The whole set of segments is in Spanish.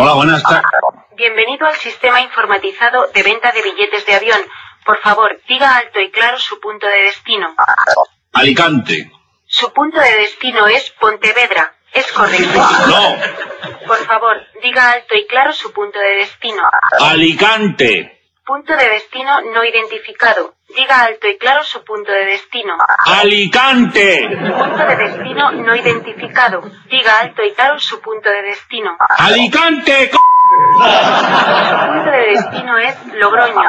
Hola, buenas tardes. Bienvenido al sistema informatizado de venta de billetes de avión. Por favor, diga alto y claro su punto de destino. Alicante. Su punto de destino es Pontevedra. ¿Es correcto? No. Por favor, diga alto y claro su punto de destino. Alicante. Punto de destino no identificado. Diga alto y claro su punto de destino. Alicante. Punto de destino no identificado. Diga alto y claro su punto de destino. Alicante. c*****. Su punto de destino es Logroño.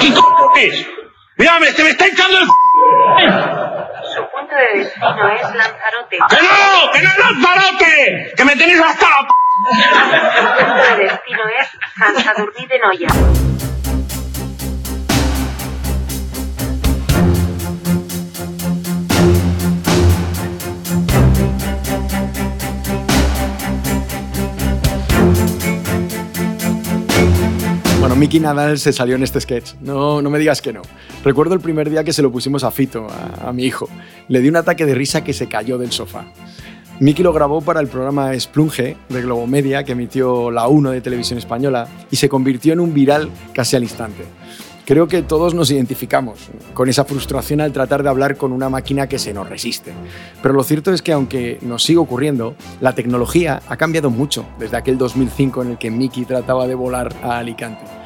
¿Qué c es? Mírame, se me está echando el. Su punto de destino es Lanzarote. ¡Que no! ¡Que no es Lanzarote! ¡Que me tenéis hasta la. Su punto de destino es San Sadurní de Noya. Bueno, Miki Nadal se salió en este sketch. No, no me digas que no. Recuerdo el primer día que se lo pusimos a Fito, a, a mi hijo. Le di un ataque de risa que se cayó del sofá. Miki lo grabó para el programa Splunge de Globomedia que emitió la 1 de Televisión Española y se convirtió en un viral casi al instante. Creo que todos nos identificamos con esa frustración al tratar de hablar con una máquina que se nos resiste. Pero lo cierto es que aunque nos sigue ocurriendo, la tecnología ha cambiado mucho desde aquel 2005 en el que Miki trataba de volar a Alicante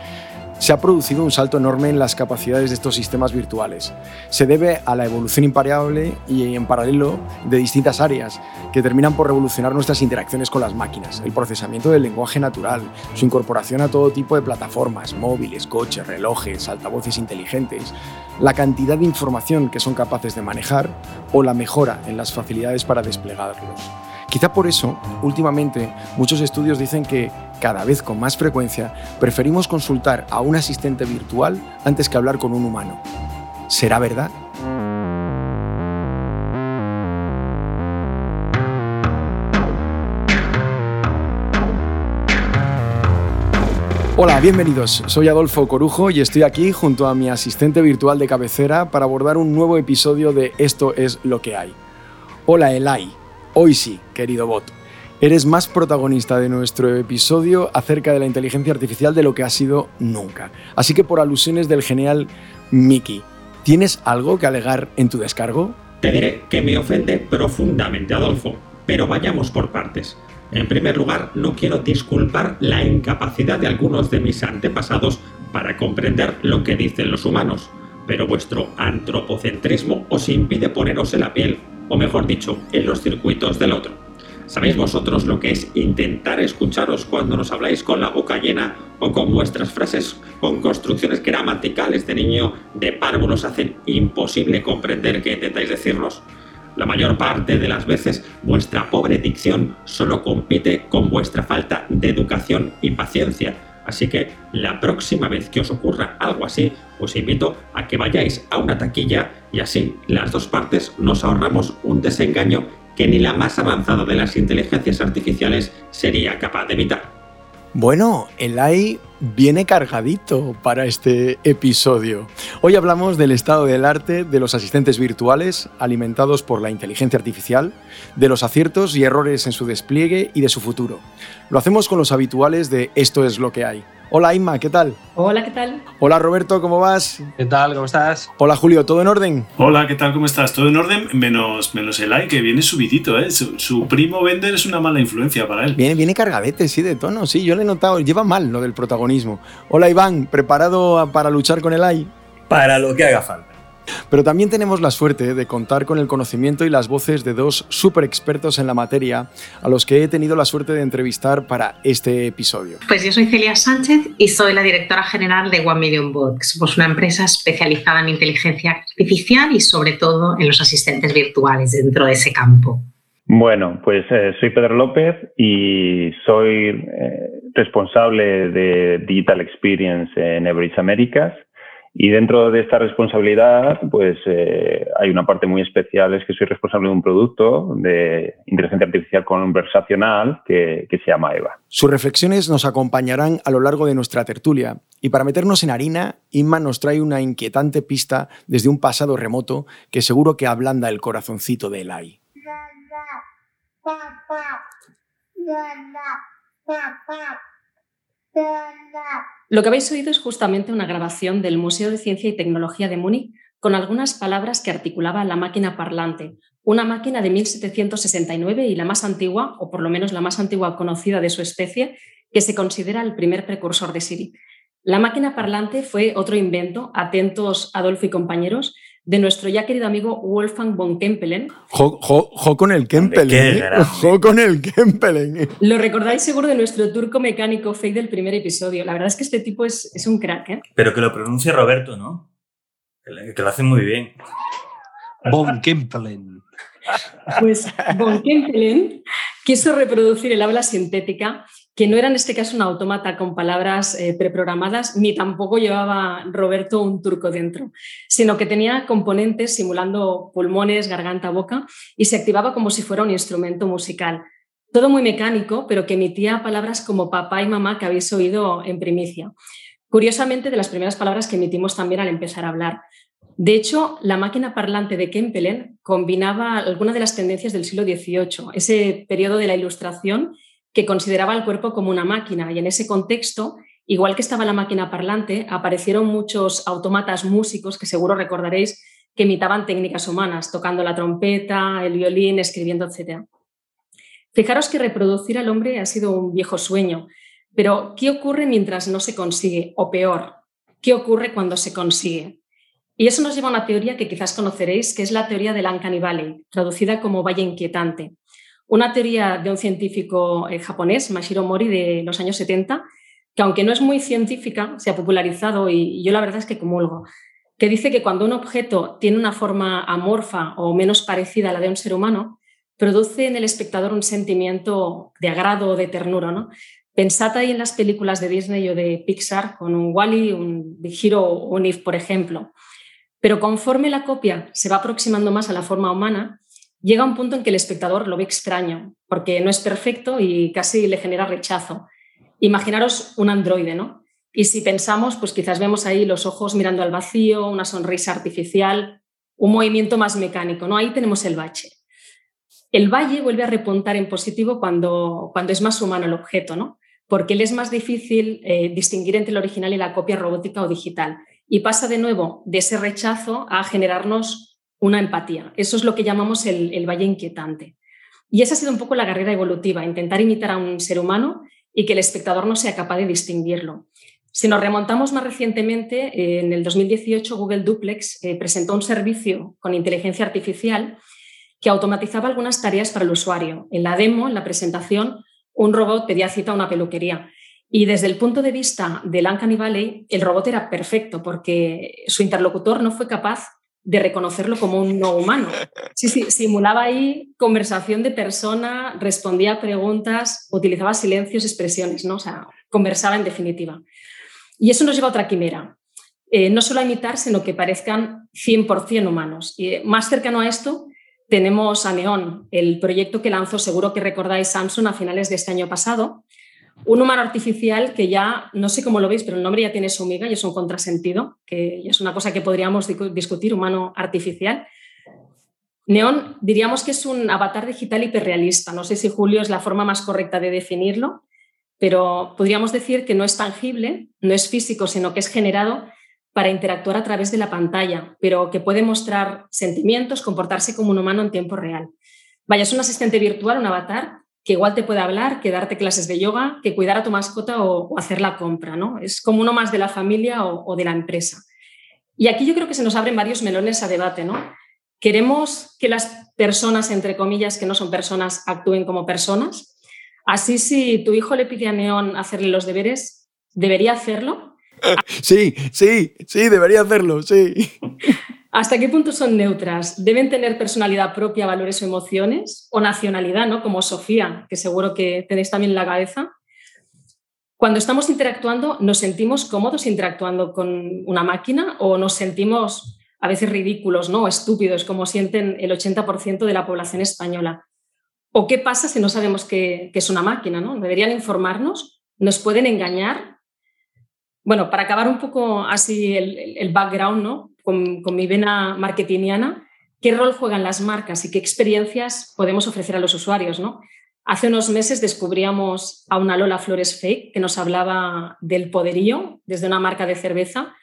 se ha producido un salto enorme en las capacidades de estos sistemas virtuales. Se debe a la evolución imparable y en paralelo de distintas áreas que terminan por revolucionar nuestras interacciones con las máquinas, el procesamiento del lenguaje natural, su incorporación a todo tipo de plataformas, móviles, coches, relojes, altavoces inteligentes, la cantidad de información que son capaces de manejar o la mejora en las facilidades para desplegarlos. Quizá por eso, últimamente, muchos estudios dicen que cada vez con más frecuencia preferimos consultar a un asistente virtual antes que hablar con un humano. ¿Será verdad? Hola, bienvenidos. Soy Adolfo Corujo y estoy aquí junto a mi asistente virtual de cabecera para abordar un nuevo episodio de Esto es lo que hay. Hola, Elai. Hoy sí, querido bot. Eres más protagonista de nuestro episodio acerca de la inteligencia artificial de lo que ha sido nunca. Así que por alusiones del genial Mickey, ¿tienes algo que alegar en tu descargo? Te diré que me ofende profundamente, Adolfo, pero vayamos por partes. En primer lugar, no quiero disculpar la incapacidad de algunos de mis antepasados para comprender lo que dicen los humanos, pero vuestro antropocentrismo os impide poneros en la piel, o mejor dicho, en los circuitos del otro. ¿Sabéis vosotros lo que es intentar escucharos cuando nos habláis con la boca llena o con vuestras frases con construcciones gramaticales de niño de párvulos hacen imposible comprender qué intentáis decirnos? La mayor parte de las veces vuestra pobre dicción solo compite con vuestra falta de educación y paciencia. Así que la próxima vez que os ocurra algo así, os invito a que vayáis a una taquilla y así las dos partes nos ahorramos un desengaño que ni la más avanzada de las inteligencias artificiales sería capaz de evitar. Bueno, el AI viene cargadito para este episodio. Hoy hablamos del estado del arte de los asistentes virtuales alimentados por la inteligencia artificial, de los aciertos y errores en su despliegue y de su futuro. Lo hacemos con los habituales de Esto es lo que hay. Hola Inma, ¿qué tal? Hola, ¿qué tal? Hola Roberto, ¿cómo vas? ¿Qué tal? ¿Cómo estás? Hola Julio, ¿todo en orden? Hola, ¿qué tal? ¿Cómo estás? ¿Todo en orden? Menos, menos el like, que viene subidito, ¿eh? Su, su primo Bender es una mala influencia para él. Viene, viene cargadete, sí, de tono, sí, yo le he notado, lleva mal lo del protagonismo. Hola Iván, ¿preparado para luchar con el AI? Para lo que haga falta. Pero también tenemos la suerte de contar con el conocimiento y las voces de dos súper expertos en la materia a los que he tenido la suerte de entrevistar para este episodio. Pues yo soy Celia Sánchez y soy la directora general de One Million Bots. Somos una empresa especializada en inteligencia artificial y sobre todo en los asistentes virtuales dentro de ese campo. Bueno, pues eh, soy Pedro López y soy eh, responsable de Digital Experience en Everest Américas. Y dentro de esta responsabilidad, pues eh, hay una parte muy especial, es que soy responsable de un producto de inteligencia artificial conversacional que, que se llama EVA. Sus reflexiones nos acompañarán a lo largo de nuestra tertulia. Y para meternos en harina, Inma nos trae una inquietante pista desde un pasado remoto que seguro que ablanda el corazoncito de Elai. Lo que habéis oído es justamente una grabación del Museo de Ciencia y Tecnología de Múnich con algunas palabras que articulaba la máquina parlante, una máquina de 1769 y la más antigua, o por lo menos la más antigua conocida de su especie, que se considera el primer precursor de Siri. La máquina parlante fue otro invento, atentos Adolfo y compañeros, de nuestro ya querido amigo Wolfgang von Kempelen. Jo, jo, jo con el Kempelen. ¿eh? Jo con el Kempelen. Lo recordáis seguro de nuestro turco mecánico fake del primer episodio. La verdad es que este tipo es, es un crack. ¿eh? Pero que lo pronuncie Roberto, ¿no? Que lo hace muy bien. Von Kempelen. Pues Von Kempelen quiso reproducir el habla sintética que no era en este caso un automata con palabras eh, preprogramadas, ni tampoco llevaba Roberto un turco dentro, sino que tenía componentes simulando pulmones, garganta, boca y se activaba como si fuera un instrumento musical. Todo muy mecánico, pero que emitía palabras como papá y mamá que habéis oído en primicia. Curiosamente, de las primeras palabras que emitimos también al empezar a hablar. De hecho, la máquina parlante de Kempelen combinaba algunas de las tendencias del siglo XVIII, ese periodo de la Ilustración que consideraba el cuerpo como una máquina y en ese contexto, igual que estaba la máquina parlante, aparecieron muchos autómatas músicos que seguro recordaréis que imitaban técnicas humanas, tocando la trompeta, el violín, escribiendo, etc. Fijaros que reproducir al hombre ha sido un viejo sueño, pero ¿qué ocurre mientras no se consigue? O peor, ¿qué ocurre cuando se consigue? Y eso nos lleva a una teoría que quizás conoceréis, que es la teoría del Uncanny Valley, traducida como Valle Inquietante una teoría de un científico eh, japonés, Mashiro Mori, de los años 70, que aunque no es muy científica, se ha popularizado y, yo la verdad es que comulgo, que dice que cuando un objeto tiene una forma amorfa o menos parecida a la de un ser humano, produce en el espectador un sentimiento de agrado o de ternura. ¿no? Pensad ahí en las películas de Disney o de Pixar con un Wally, un Big Hero o un If, por ejemplo. Pero conforme la copia se va aproximando más a la forma humana, llega un punto en que el espectador lo ve extraño, porque no es perfecto y casi le genera rechazo. Imaginaros un androide, ¿no? Y si pensamos, pues quizás vemos ahí los ojos mirando al vacío, una sonrisa artificial, un movimiento más mecánico, ¿no? Ahí tenemos el bache. El valle vuelve a repuntar en positivo cuando, cuando es más humano el objeto, ¿no? Porque le es más difícil eh, distinguir entre el original y la copia robótica o digital. Y pasa de nuevo de ese rechazo a generarnos una empatía. Eso es lo que llamamos el, valle inquietante. Y esa ha sido un poco la carrera evolutiva, intentar imitar a un ser humano y que el espectador no sea capaz de distinguirlo. Si nos remontamos más recientemente, en el 2018 Google Duplex eh, presentó un servicio con inteligencia artificial que automatizaba algunas tareas para el usuario. En la demo, en la presentación, un robot pedía cita a una peluquería. Y desde el punto de vista del Uncanny Valley, el robot era perfecto porque su interlocutor no fue capaz de reconocerlo como un no humano. Simulaba ahí conversación de persona, respondía a preguntas, utilizaba silencios, expresiones, ¿no? O sea, conversaba en definitiva. Y eso nos lleva a otra quimera. Eh, no solo a imitar, sino que parezcan 100% humanos. Y más cercano a esto tenemos a Neon, el proyecto que lanzó, seguro que recordáis, Samsung a finales de este año pasado, un humano artificial que ya, no sé cómo lo veis, pero el nombre ya tiene su miga y es un contrasentido, que es una cosa que podríamos discutir, humano artificial. Neon diríamos que es un avatar digital hiperrealista. No sé si Julio es la forma más correcta de definirlo, pero podríamos decir que no es tangible, no es físico, sino que es generado para interactuar a través de la pantalla, pero que puede mostrar sentimientos, comportarse como un humano en tiempo real. Vaya, es un asistente virtual, un avatar, que igual te puede hablar, que darte clases de yoga, que cuidar a tu mascota o, hacer la compra, ¿no? Es como uno más de la familia o, de la empresa. Y aquí yo creo que se nos abren varios melones a debate, ¿no? Queremos que las personas, entre comillas, que no son personas, actúen como personas. Así, si tu hijo le pide a Neón hacerle los deberes, ¿debería hacerlo? Sí, sí, sí, debería hacerlo, sí. ¿Hasta qué punto son neutras? ¿Deben tener personalidad propia, valores o emociones? ¿O nacionalidad, ¿no? como Sofía, que seguro que tenéis también en la cabeza? Cuando estamos interactuando, ¿nos sentimos cómodos interactuando con una máquina o nos sentimos a veces ridículos ¿no? o estúpidos, como sienten el 80% de la población española? ¿O qué pasa si no sabemos que, es una máquina? ¿no? ¿Deberían informarnos? ¿Nos pueden engañar? Bueno, para acabar un poco así el, el background, ¿no? Con, mi vena marketingiana, qué rol juegan las marcas y qué experiencias podemos ofrecer a los usuarios. ¿no? Hace unos meses descubríamos a una Lola Flores Fake que nos hablaba del poderío desde una marca de cerveza,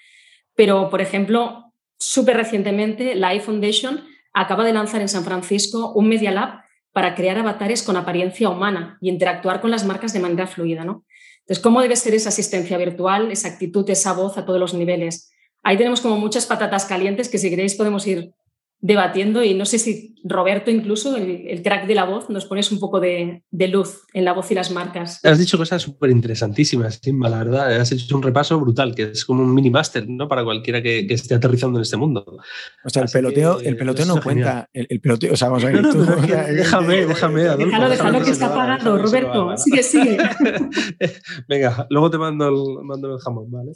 pero, por ejemplo, súper recientemente la iFoundation acaba de lanzar en San Francisco un Media Lab para crear avatares con apariencia humana y interactuar con las marcas de manera fluida. ¿no? Entonces, ¿cómo debe ser esa asistencia virtual, esa actitud, esa voz a todos los niveles? Ahí tenemos como muchas patatas calientes que si queréis podemos ir debatiendo y no sé si Roberto incluso, el, crack de la voz, nos pones un poco de, luz en la voz y las marcas. Has dicho cosas súper interesantísimas, Simba, la verdad. Has hecho un repaso brutal, que es como un mini máster ¿no? para cualquiera que, esté aterrizando en este mundo. O sea, el peloteo, el peloteo no cuenta. El, peloteo, o sea, vamos a ver. déjame, déjame. déjalo, déjalo que está pagando, Roberto. Sigue, sigue. Venga, luego te mando el, mando el jamón, ¿vale?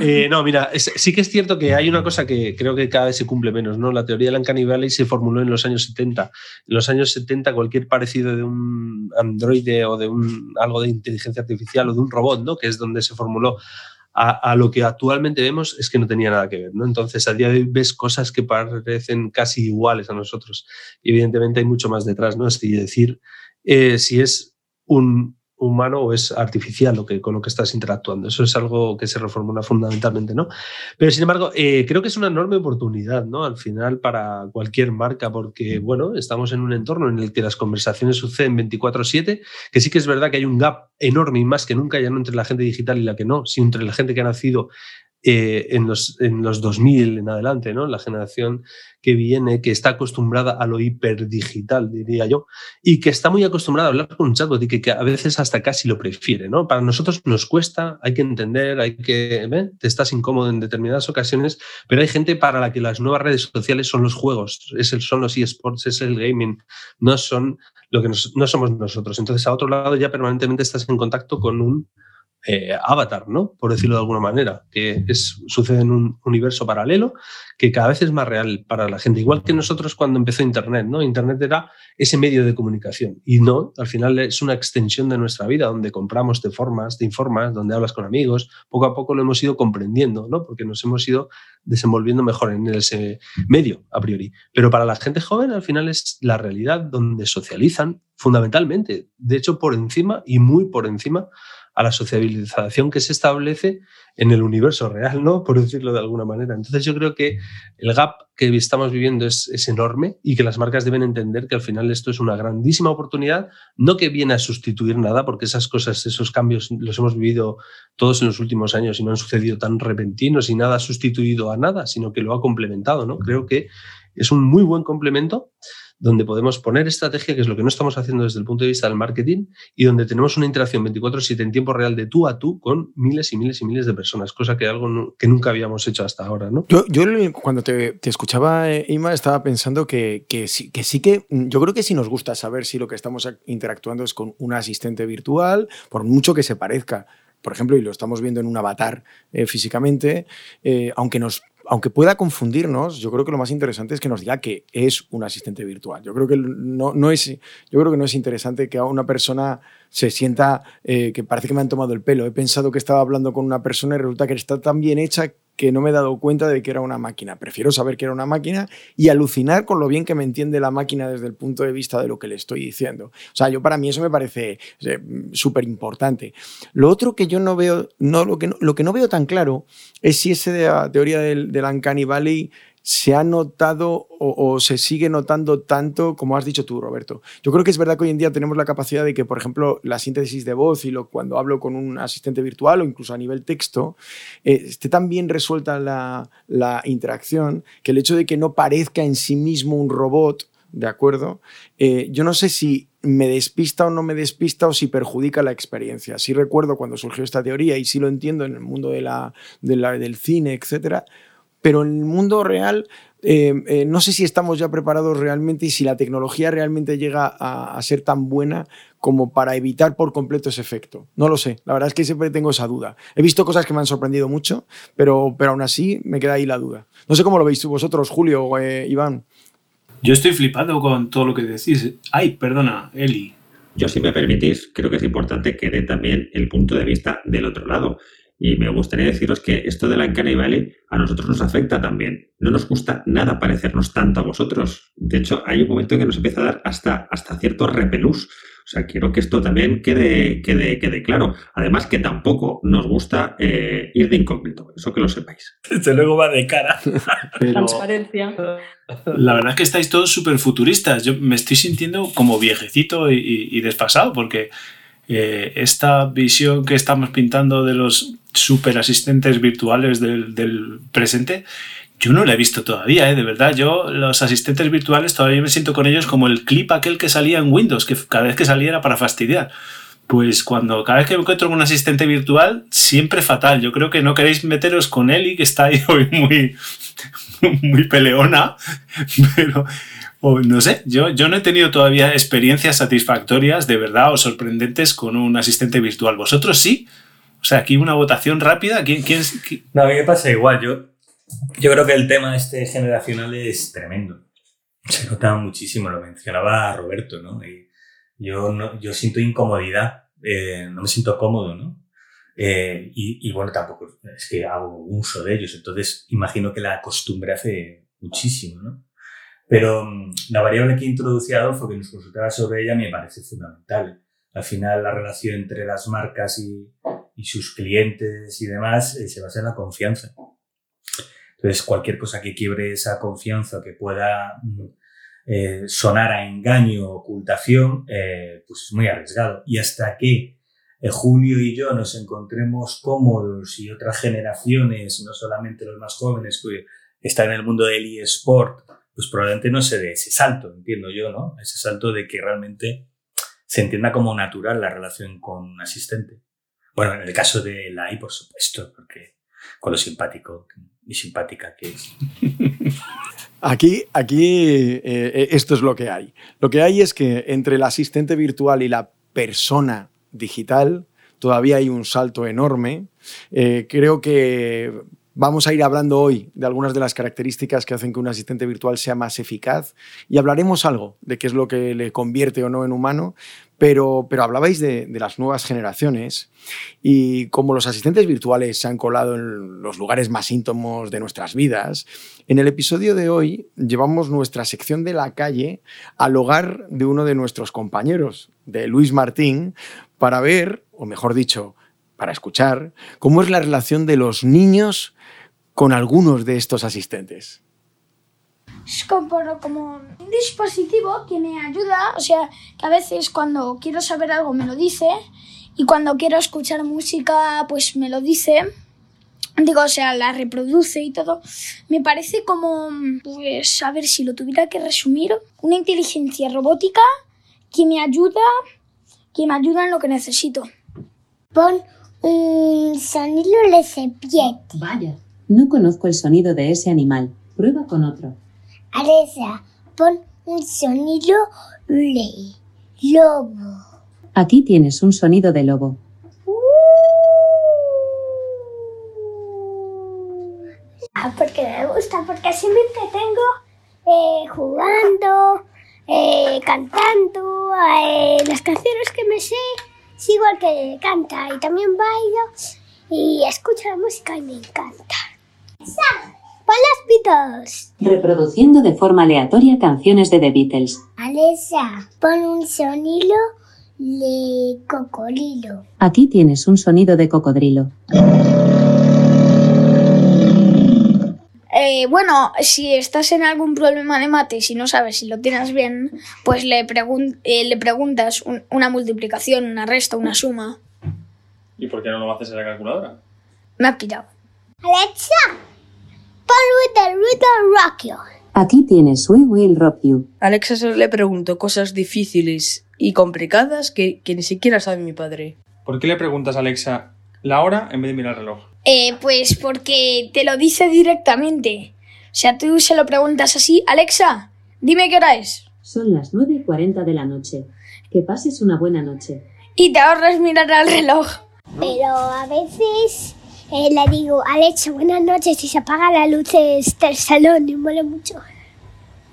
Eh, no, mira, sí que es cierto que hay una cosa que creo que cada vez se cumple menos, ¿no? La teoría de la Uncanny se formuló en los años 70. En los años 70 cualquier parecido de un androide o de un, algo de inteligencia artificial o de un robot, ¿no? que es donde se formuló a, lo que actualmente vemos es que no tenía nada que ver. ¿no? Entonces, a día de hoy ves cosas que parecen casi iguales a nosotros. Y evidentemente hay mucho más detrás. ¿no? Es decir, eh, si es un, humano o es artificial lo que, con lo que estás interactuando. Eso es algo que se reformula fundamentalmente, ¿no? Pero sin embargo, eh, creo que es una enorme oportunidad, ¿no? Al final para cualquier marca, porque, bueno, estamos en un entorno en el que las conversaciones suceden 24/7, que sí que es verdad que hay un gap enorme y más que nunca, ya no entre la gente digital y la que no, sino entre la gente que ha nacido eh, en, los, en los 2000 en adelante, ¿no? La generación que viene, que está acostumbrada a lo hiperdigital, diría yo, y que está muy acostumbrada a hablar con un chatbot y que, a veces hasta casi lo prefiere, ¿no? Para nosotros nos cuesta, hay que entender, hay que, ¿eh? te estás incómodo en determinadas ocasiones, pero hay gente para la que las nuevas redes sociales son los juegos, es el, son los eSports, es el gaming, no son lo que no somos nosotros. Entonces, a otro lado ya permanentemente estás en contacto con un eh, avatar, ¿no? Por decirlo de alguna manera, que es, sucede en un universo paralelo que cada vez es más real para la gente. Igual que nosotros cuando empezó Internet, ¿no? Internet era ese medio de comunicación y no, al final es una extensión de nuestra vida donde compramos, te formas, te informas, donde hablas con amigos. Poco a poco lo hemos ido comprendiendo, ¿no? Porque nos hemos ido desenvolviendo mejor en ese medio a priori. Pero para la gente joven al final es la realidad donde socializan fundamentalmente, de hecho por encima y muy por encima a la sociabilización que se establece en el universo real, ¿no? Por decirlo de alguna manera. Entonces yo creo que el gap que estamos viviendo es, enorme y que las marcas deben entender que al final esto es una grandísima oportunidad, no que viene a sustituir nada, porque esas cosas, esos cambios los hemos vivido todos en los últimos años y no han sucedido tan repentinos y nada ha sustituido a nada, sino que lo ha complementado, ¿no? Creo que es un muy buen complemento donde podemos poner estrategia, que es lo que no estamos haciendo desde el punto de vista del marketing, y donde tenemos una interacción 24/7 en tiempo real de tú a tú con miles y miles y miles de personas, cosa que algo que nunca habíamos hecho hasta ahora. ¿no? Yo, yo cuando te, escuchaba, eh, Ima, estaba pensando que, que, sí, que sí que yo creo que sí nos gusta saber si lo que estamos interactuando es con un asistente virtual, por mucho que se parezca por ejemplo, y lo estamos viendo en un avatar eh, físicamente, eh, aunque nos aunque pueda confundirnos, yo creo que lo más interesante es que nos diga que es un asistente virtual. Yo creo que no, es, yo creo que no es interesante que una persona se sienta eh, que parece que me han tomado el pelo. He pensado que estaba hablando con una persona y resulta que está tan bien hecha que no me he dado cuenta de que era una máquina. Prefiero saber que era una máquina y alucinar con lo bien que me entiende la máquina desde el punto de vista de lo que le estoy diciendo. O sea, yo para mí eso me parece súper importante. Lo otro que yo no veo, no, lo, que no, lo que no veo tan claro es si esa teoría del, del Uncanny Valley se ha notado o, se sigue notando tanto como has dicho tú, Roberto. Yo creo que es verdad que hoy en día tenemos la capacidad de que, por ejemplo, la síntesis de voz y lo, cuando hablo con un asistente virtual o incluso a nivel texto, eh, esté tan bien resuelta la, interacción que el hecho de que no parezca en sí mismo un robot, ¿de acuerdo? Eh, yo no sé si me despista o no me despista o si perjudica la experiencia. Sí recuerdo cuando surgió esta teoría y sí lo entiendo en el mundo de la, del cine, etcétera, pero en el mundo real eh, eh, no sé si estamos ya preparados realmente y si la tecnología realmente llega a, ser tan buena como para evitar por completo ese efecto. No lo sé, la verdad es que siempre tengo esa duda. He visto cosas que me han sorprendido mucho, pero, pero aún así me queda ahí la duda. No sé cómo lo veis vosotros, Julio o eh, Iván. Yo estoy flipando con todo lo que decís. Ay, perdona, Eli. Yo, si me permitís, creo que es importante que dé también el punto de vista del otro lado. Y me gustaría deciros que esto de la Uncanny Valley a nosotros nos afecta también. No nos gusta nada parecernos tanto a vosotros. De hecho, hay un momento en que nos empieza a dar hasta, hasta cierto repelús. O sea, quiero que esto también quede, quede, quede claro. Además, que tampoco nos gusta eh, ir de incógnito, eso que lo sepáis. Desde luego va de cara. Transparencia. La verdad es que estáis todos súper futuristas. Yo me estoy sintiendo como viejecito y, y- y desfasado porque eh, esta visión que estamos pintando de los super asistentes virtuales del, presente, yo no la he visto todavía, ¿eh? de verdad. Yo los asistentes virtuales todavía me siento con ellos como el clip aquel que salía en Windows, que cada vez que salía era para fastidiar. Pues cuando cada vez que me encuentro con un asistente virtual, siempre fatal. Yo creo que no queréis meteros con Eli, que está ahí hoy muy, muy peleona, pero o no sé, yo, yo no he tenido todavía experiencias satisfactorias de verdad o sorprendentes con un asistente virtual. ¿Vosotros sí? O sea, aquí una votación rápida. ¿Quién, quién, quién- No, a mí me pasa igual. Yo, yo creo que el tema este generacional es tremendo. Se nota muchísimo, lo mencionaba Roberto, ¿no? Y yo, no, yo siento incomodidad, eh, no me siento cómodo, ¿no? Eh, y, y bueno, tampoco es que hago uso de ellos, entonces imagino que la costumbre hace muchísimo, ¿no? Pero mm, la variable que he introducido Adolfo, que nos consultaba sobre ella, me parece fundamental. Al final, la relación entre las marcas y, sus clientes y demás eh, se basa en la confianza. Entonces, cualquier cosa que quiebre esa confianza, que pueda mm, eh, sonar a engaño o ocultación, eh, pues es muy arriesgado. Y hasta que eh, Julio y yo nos encontremos cómodos y otras generaciones, no solamente los más jóvenes que están en el mundo del eSport, pues probablemente no se dé ese salto, entiendo yo, ¿no? Ese salto de que realmente se entienda como natural la relación con un asistente. Bueno, en el caso de la AI, por supuesto, porque con lo simpático y simpática que es. Aquí, aquí eh, esto es lo que hay. Lo que hay es que entre el asistente virtual y la persona digital todavía hay un salto enorme. Eh, creo que vamos a ir hablando hoy de algunas de las características que hacen que un asistente virtual sea más eficaz y hablaremos algo de qué es lo que le convierte o no en humano, pero, pero hablabais de, de las nuevas generaciones y como los asistentes virtuales se han colado en los lugares más íntimos de nuestras vidas, en el episodio de hoy llevamos nuestra sección de la calle al hogar de uno de nuestros compañeros, de Luis Martín, para ver, o mejor dicho, para escuchar, cómo es la relación de los niños con algunos de estos asistentes. Es como, un dispositivo que me ayuda, o sea, que a veces cuando quiero saber algo me lo dice y cuando quiero escuchar música pues me lo dice. Digo, o sea, la reproduce y todo. Me parece como, pues, a ver si lo tuviera que resumir, una inteligencia robótica que me ayuda, que me ayuda en lo que necesito. Pon un sonido de. Vaya, no conozco el sonido de ese animal. Prueba con otro. Alexa, pon un sonido de lobo. Aquí tienes un sonido de lobo. Ah, porque me gusta, porque así me entretengo eh, jugando, eh, cantando, eh, las canciones que me sé, sigo al que canta y también bailo y escucho la música y me encanta. ¡Alexa, pon los Beatles! Reproduciendo de forma aleatoria canciones de The Beatles. Alexa, pon un sonido de cocodrilo. Aquí tienes un sonido de cocodrilo. Eh, bueno, si estás en algún problema de mates y no sabes si lo tienes bien, pues le, pregun- eh, le preguntas un- una multiplicación, una resta, una suma. ¿Y por qué no lo haces en la calculadora? Me ha pillado. Alexa, pon with the Riddle Rock You. Aquí tienes We Will Rob You. Alexa se le pregunto cosas difíciles y complicadas que, que ni siquiera sabe mi padre. ¿Por qué le preguntas a Alexa la hora en vez de mirar el reloj? Eh, pues porque te lo dice directamente. O sea, tú se lo preguntas así, Alexa, dime qué hora es. Son las 9.40 de la noche. Que pases una buena noche. Y te ahorras mirar al reloj. Pero a veces eh, le digo, Alexa, buenas noches y se apaga la luz del salón y mola mucho.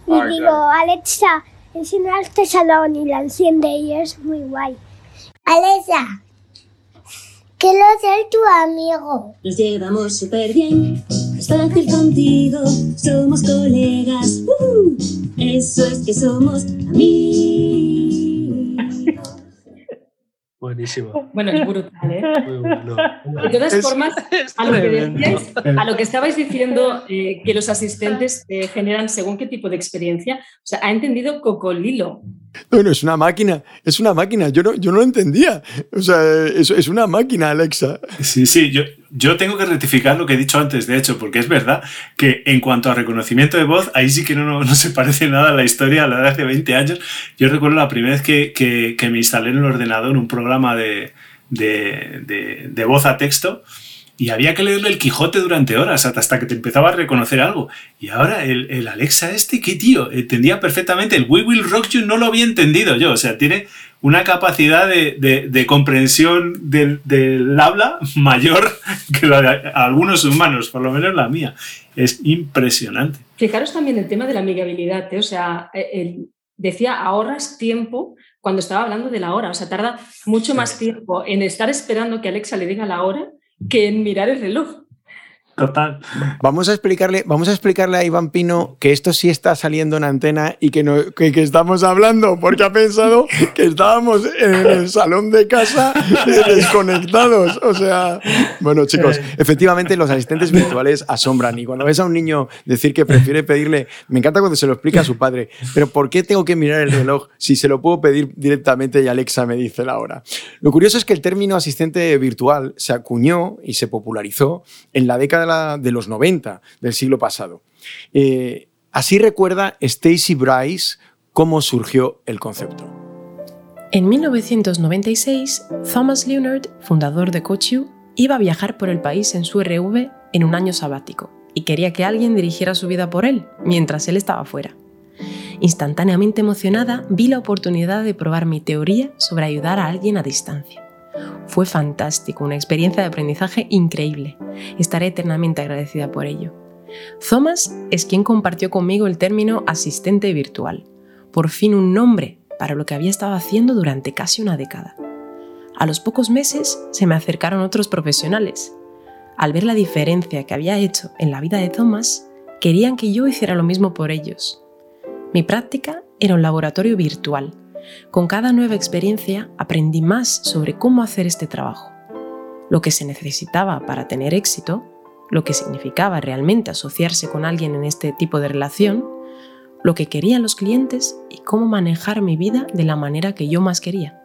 Y Ay, digo, claro. Alexa, enciende este salón y la enciende y es muy guay. Alexa, ¿qué lo hace tu amigo? Nos llevamos súper bien. Es fácil contigo. Somos colegas. ¡Uhú! Eso es que somos amigos. Buenísimo. Bueno, es brutal, ¿eh? Muy bueno. De todas Es- formas, a lo, que decíais- a lo que estabais diciendo eh, que los asistentes eh, generan según qué tipo de experiencia, o sea, ha entendido Cocolilo. No, no, es una máquina, es una máquina. Yo no, yo no lo entendía. O sea, es, una máquina, Alexa. Sí, sí, yo, yo tengo que rectificar lo que he dicho antes, de hecho, porque es verdad que en cuanto a reconocimiento de voz, ahí sí que no, no, se parece nada a la historia a la de hace 20 años. Yo recuerdo la primera vez que, que- me instalé en el ordenador un programa de- de- de voz a texto y había que leerle el Quijote durante horas hasta que te empezaba a reconocer algo. Y ahora el, el Alexa este, ¿qué tío? Entendía perfectamente. El We Will Rock You no lo había entendido yo. O sea, tiene una capacidad de, de- de comprensión del, del habla mayor que la de algunos humanos, por lo menos la mía. Es impresionante. Fijaros también el tema de la amigabilidad, ¿eh? o sea, eh, el- decía ahorras tiempo cuando estaba hablando de la hora, o sea, tarda mucho más tiempo en estar esperando que Alexa le diga la hora que en mirar el reloj. Total. Vamos a explicarle, vamos a explicarle a Iván Pino que esto sí está saliendo en antena y que, no, que, que estamos hablando, porque ha pensado que estábamos en el salón de casa desconectados. O sea, bueno, chicos, efectivamente los asistentes virtuales asombran. Y cuando ves a un niño decir que prefiere pedirle, me encanta cuando se lo explica a su padre, pero ¿por qué tengo que mirar el reloj si se lo puedo pedir directamente y Alexa me dice la hora? Lo curioso es que el término asistente virtual se acuñó y se popularizó en la década de los 90 del siglo pasado. Eh, así recuerda Stacy Bryce cómo surgió el concepto. En 1996, Thomas Leonard, fundador de Cochu, iba a viajar por el país en su RV en un año sabático y quería que alguien dirigiera su vida por él mientras él estaba fuera. Instantáneamente emocionada, vi la oportunidad de probar mi teoría sobre ayudar a alguien a distancia. Fue fantástico, una experiencia de aprendizaje increíble. Estaré eternamente agradecida por ello. Thomas es quien compartió conmigo el término asistente virtual, por fin un nombre para lo que había estado haciendo durante casi una década. A los pocos meses se me acercaron otros profesionales. Al ver la diferencia que había hecho en la vida de Thomas, querían que yo hiciera lo mismo por ellos. Mi práctica era un laboratorio virtual. Con cada nueva experiencia aprendí más sobre cómo hacer este trabajo, lo que se necesitaba para tener éxito, lo que significaba realmente asociarse con alguien en este tipo de relación, lo que querían los clientes y cómo manejar mi vida de la manera que yo más quería.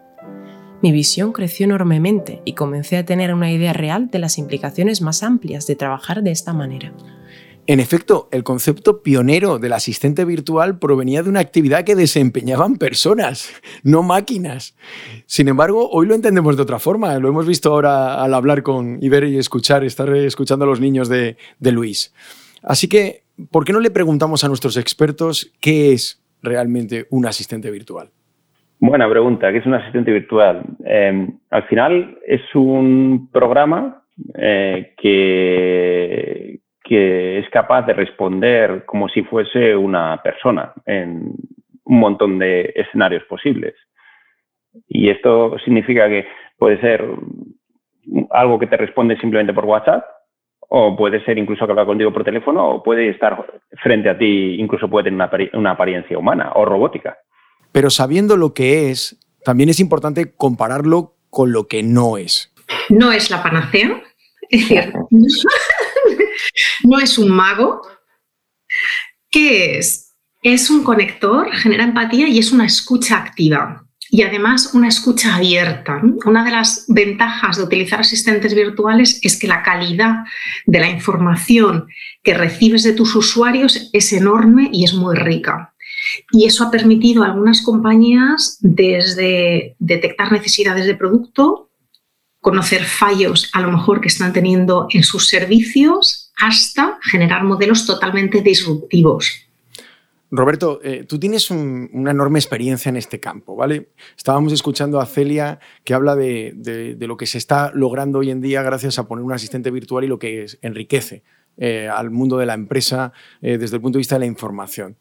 Mi visión creció enormemente y comencé a tener una idea real de las implicaciones más amplias de trabajar de esta manera. En efecto, el concepto pionero del asistente virtual provenía de una actividad que desempeñaban personas, no máquinas. Sin embargo, hoy lo entendemos de otra forma. Lo hemos visto ahora al hablar con y ver y escuchar, estar escuchando a los niños de, Luis. Así que, ¿por qué no le preguntamos a nuestros expertos qué es realmente un asistente virtual? Buena pregunta. ¿Qué es un asistente virtual? Eh, al final es un programa eh, que, que es capaz de responder como si fuese una persona en un montón de escenarios posibles. Y esto significa que puede ser algo que te responde simplemente por WhatsApp, o puede ser incluso que habla contigo por teléfono, o puede estar frente a ti, incluso puede tener una, una apariencia humana o robótica. Pero sabiendo lo que es, también es importante compararlo con lo que no es. No es la panacea, es decir, no es un mago. ¿Qué es? Es un conector, genera empatía y es una escucha activa. Y además una escucha abierta. Una de las ventajas de utilizar asistentes virtuales es que la calidad de la información que recibes de tus usuarios es enorme y es muy rica. Y eso ha permitido a algunas compañías desde detectar necesidades de producto, conocer fallos a lo mejor que están teniendo en sus servicios, hasta generar modelos totalmente disruptivos. Roberto, eh, tú tienes un- una enorme experiencia en este campo, ¿vale? Estábamos escuchando a Celia que habla de, lo que se está logrando hoy en día gracias a poner un asistente virtual y lo que enriquece eh, al mundo de la empresa eh, desde el punto de vista de la información.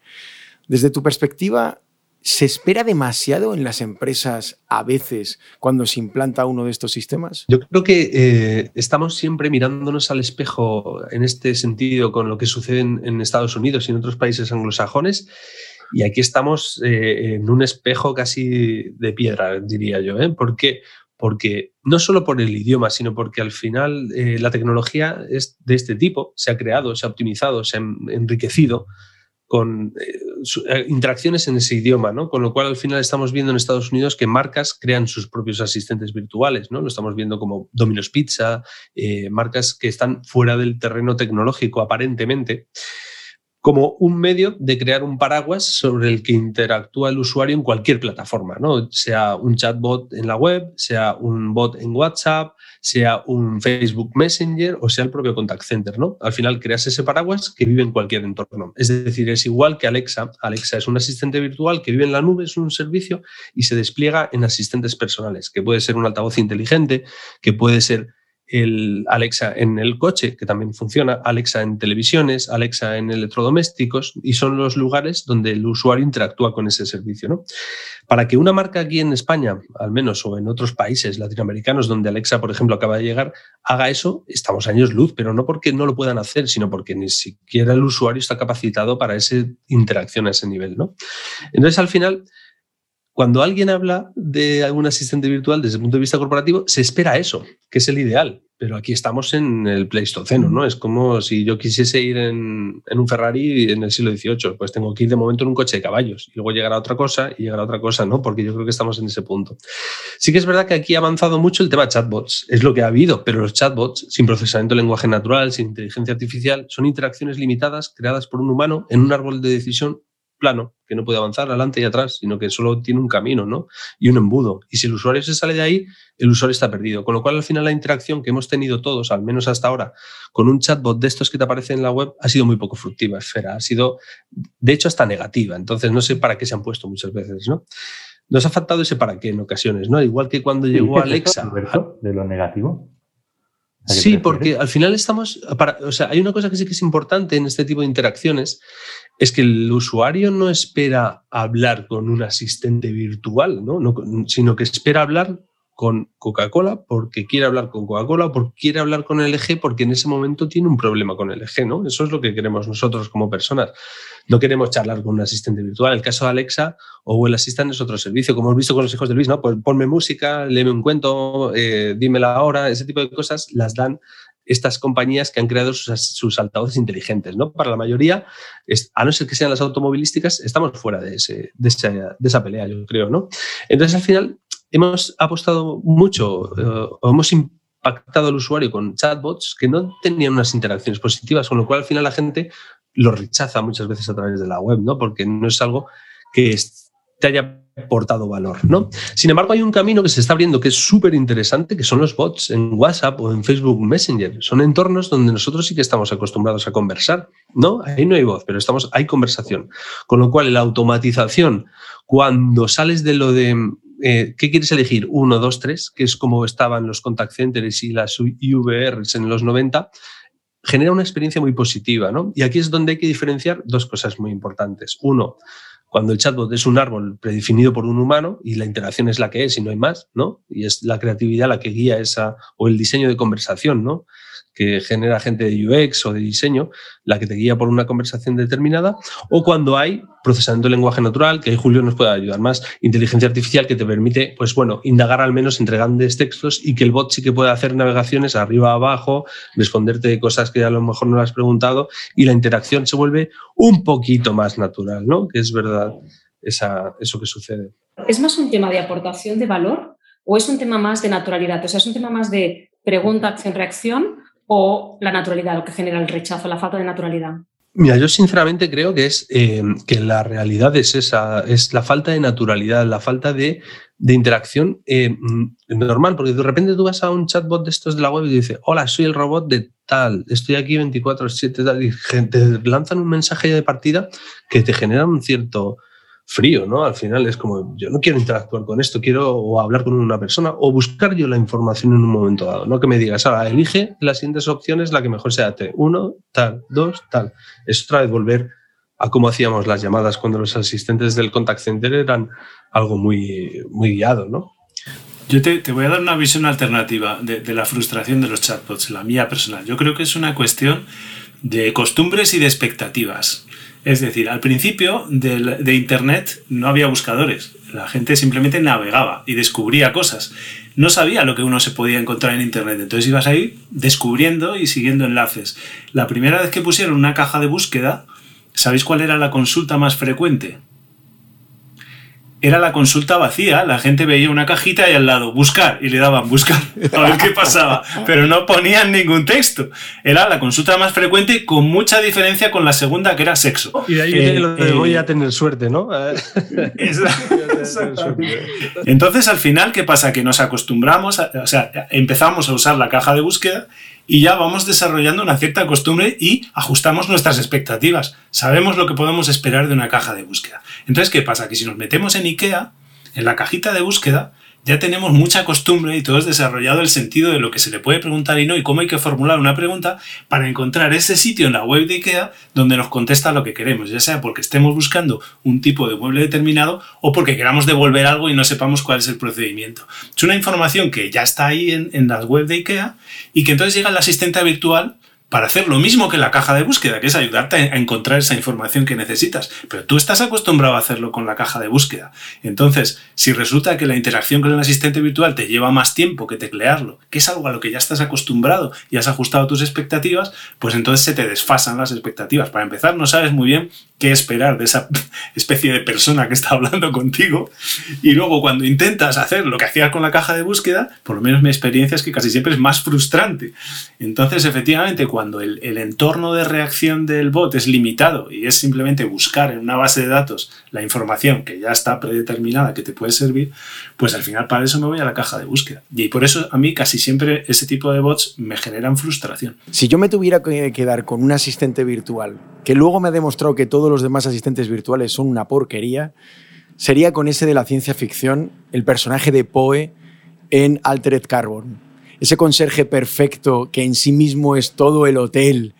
Desde tu perspectiva, ¿se espera demasiado en las empresas a veces cuando se implanta uno de estos sistemas? Yo creo que eh, estamos siempre mirándonos al espejo en este sentido con lo que sucede en, Estados Unidos y en otros países anglosajones. Y aquí estamos eh, en un espejo casi de piedra, diría yo. ¿eh? ¿Por qué? porque no solo por el idioma, sino porque al final eh, la tecnología es de este tipo, se ha creado, se ha optimizado, se ha enriquecido con eh, eh, interacciones en ese idioma, ¿no? Con lo cual al final estamos viendo en Estados Unidos que marcas crean sus propios asistentes virtuales, ¿no? Lo estamos viendo como Domino's Pizza, marcas que están fuera del terreno tecnológico aparentemente como un medio de crear un paraguas sobre el que interactúa el usuario en cualquier plataforma, ¿no? sea un chatbot en la web, sea un bot en WhatsApp, sea un Facebook Messenger o sea el propio contact center. ¿no? Al final creas ese paraguas que vive en cualquier entorno. Es decir, es igual que Alexa. Alexa es un asistente virtual que vive en la nube, es un servicio y se despliega en asistentes personales, que puede ser un altavoz inteligente, que puede ser el Alexa en el coche, que también funciona, Alexa en televisiones, Alexa en electrodomésticos, y son los lugares donde el usuario interactúa con ese servicio. ¿no? Para que una marca aquí en España, al menos, o en otros países latinoamericanos donde Alexa, por ejemplo, acaba de llegar, haga eso, estamos años luz, pero no porque no lo puedan hacer, sino porque ni siquiera el usuario está capacitado para esa interacción a ese nivel. ¿no? Entonces, al final, cuando alguien habla de algún asistente virtual desde el punto de vista corporativo, se espera eso, que es el ideal. Pero aquí estamos en el Pleistoceno, ¿no? Es como si yo quisiese ir en, un Ferrari en el siglo XVIII, pues tengo que ir de momento en un coche de caballos y luego llegar a otra cosa y llegar a otra cosa, ¿no? Porque yo creo que estamos en ese punto. Sí que es verdad que aquí ha avanzado mucho el tema de chatbots, es lo que ha habido, pero los chatbots, sin procesamiento de lenguaje natural, sin inteligencia artificial, son interacciones limitadas creadas por un humano en un árbol de decisión plano, que no puede avanzar adelante y atrás, sino que solo tiene un camino ¿no? y un embudo. Y si el usuario se sale de ahí, el usuario está perdido. Con lo cual, al final, la interacción que hemos tenido todos, al menos hasta ahora, con un chatbot de estos que te aparecen en la web, ha sido muy poco fructiva, esfera. Ha sido, de hecho, hasta negativa. Entonces, no sé para qué se han puesto muchas veces, ¿no? Nos ha faltado ese para qué en ocasiones, ¿no? Igual que cuando llegó Alexa. de lo negativo. Sí, porque al final estamos. o sea, hay una cosa que sí que es importante en este tipo de interacciones: es que el usuario no espera hablar con un asistente virtual, ¿no? sino que espera hablar con Coca-Cola porque quiere hablar con Coca-Cola o porque quiere hablar con LG porque en ese momento tiene un problema con LG, ¿no? Eso es lo que queremos nosotros como personas. No queremos charlar con un asistente virtual. El caso de Alexa o el Assistant es otro servicio, como hemos visto con los hijos de Luis, ¿no? Pues ponme música, léeme un cuento, eh, dime la hora, ese tipo de cosas las dan estas compañías que han creado sus, altavoces inteligentes. ¿no? Para la mayoría, a no ser que sean las automovilísticas, estamos fuera de, esa, de esa pelea, yo creo. ¿no? Entonces, al final, hemos apostado mucho, eh, hemos impactado al usuario con chatbots que no tenían unas interacciones positivas, con lo cual al final la gente lo rechaza muchas veces a través de la web, ¿no? Porque no es algo que te haya aportado valor, ¿no? Sin embargo, hay un camino que se está abriendo que es súper interesante, que son los bots en WhatsApp o en Facebook Messenger. Son entornos donde nosotros sí que estamos acostumbrados a conversar, ¿no? Ahí no hay voz, pero estamos, hay conversación. Con lo cual, la automatización, cuando sales de lo de eh, ¿qué quieres elegir? Uno, dos, tres, que es como estaban los contact centers y las IVRs en los 90, genera una experiencia muy positiva, ¿no? Y aquí es donde hay que diferenciar dos cosas muy importantes. Uno, cuando el chatbot es un árbol predefinido por un humano y la interacción es la que es y no hay más, ¿no? Y es la creatividad la que guía esa, o el diseño de conversación, ¿no? que genera gente de UX o de diseño, la que te guía por una conversación determinada, o cuando hay procesamiento de lenguaje natural, que ahí Julio nos puede ayudar más, inteligencia artificial que te permite, pues bueno, indagar al menos entre grandes textos y que el bot sí que puede hacer navegaciones arriba, abajo, responderte cosas que a lo mejor no le has preguntado y la interacción se vuelve un poquito más natural, ¿no? Que es verdad eso que sucede. ¿Es más un tema de aportación de valor o es un tema más de naturalidad? O sea, es un tema más de pregunta, acción, reacción o la naturalidad, lo que genera el rechazo, la falta de naturalidad? Mira, yo sinceramente creo que es eh, que la realidad es esa, es la falta de naturalidad, la falta de, interacción eh, normal, porque de repente tú vas a un chatbot de estos de la web y dices, hola, soy el robot de tal, estoy aquí 24/7, tal, y te lanzan un mensaje de partida que te genera un cierto, frío, ¿no? Al final es como, yo no quiero interactuar con esto, quiero o hablar con una persona o buscar yo la información en un momento dado, no que me digas, ahora elige las siguientes opciones, la que mejor sea te uno, tal, dos, tal. Es otra vez volver a cómo hacíamos las llamadas cuando los asistentes del contact center eran algo muy, muy guiado, ¿no? Yo te, voy a dar una visión alternativa de, de la frustración de los chatbots, la mía personal. Yo creo que es una cuestión de costumbres y de expectativas. Es decir, al principio de, Internet no había buscadores, la gente simplemente navegaba y descubría cosas. no sabía lo que uno se podía encontrar en Internet. Entonces ibas ahí descubriendo y siguiendo enlaces. La primera vez que pusieron una caja de búsqueda, ¿sabéis cuál era la consulta más frecuente? Era la consulta vacía. La gente veía una cajita y al lado buscar y le daban buscar a ver qué pasaba, pero no ponían ningún texto. Era la consulta más frecuente con mucha diferencia con la segunda que era sexo. Y de ahí lo de voy a tener suerte, ¿no? Entonces al final, ¿qué pasa? Que nos acostumbramos, o sea, empezamos a usar la caja de búsqueda y ya vamos desarrollando una cierta costumbre y ajustamos nuestras expectativas. Sabemos lo que podemos esperar de una caja de búsqueda. Entonces, ¿qué pasa? Que si nos metemos en IKEA, en la cajita de búsqueda, ya tenemos mucha costumbre y todo es desarrollado el sentido de lo que se le puede preguntar y no y cómo hay que formular una pregunta para encontrar ese sitio en la web de IKEA donde nos contesta lo que queremos, ya sea porque estemos buscando un tipo de mueble determinado o porque queramos devolver algo y no sepamos cuál es el procedimiento. Es una información que ya está ahí en, en las web de IKEA y que entonces llega el asistente virtual para hacer lo mismo que la caja de búsqueda, que es ayudarte a encontrar esa información que necesitas. Pero tú estás acostumbrado a hacerlo con la caja de búsqueda. Entonces, si resulta que la interacción con el asistente virtual te lleva más tiempo que teclearlo, que es algo a lo que ya estás acostumbrado y has ajustado tus expectativas, pues entonces se te desfasan las expectativas. Para empezar, no sabes muy bien qué esperar de esa especie de persona que está hablando contigo. Y luego cuando intentas hacer lo que hacías con la caja de búsqueda, por lo menos mi experiencia es que casi siempre es más frustrante. Entonces, efectivamente, cuando el, el entorno de reacción del bot es limitado y es simplemente buscar en una base de datos la información que ya está predeterminada que te puede servir, pues al final para eso me voy a la caja de búsqueda. Y por eso a mí casi siempre ese tipo de bots me generan frustración. Si yo me tuviera que quedar con un asistente virtual que luego me ha demostrado que todos los demás asistentes virtuales son una porquería, sería con ese de la ciencia ficción, el personaje de Poe en Altered Carbon. Ese conserje perfecto que en sí mismo es todo el hotel.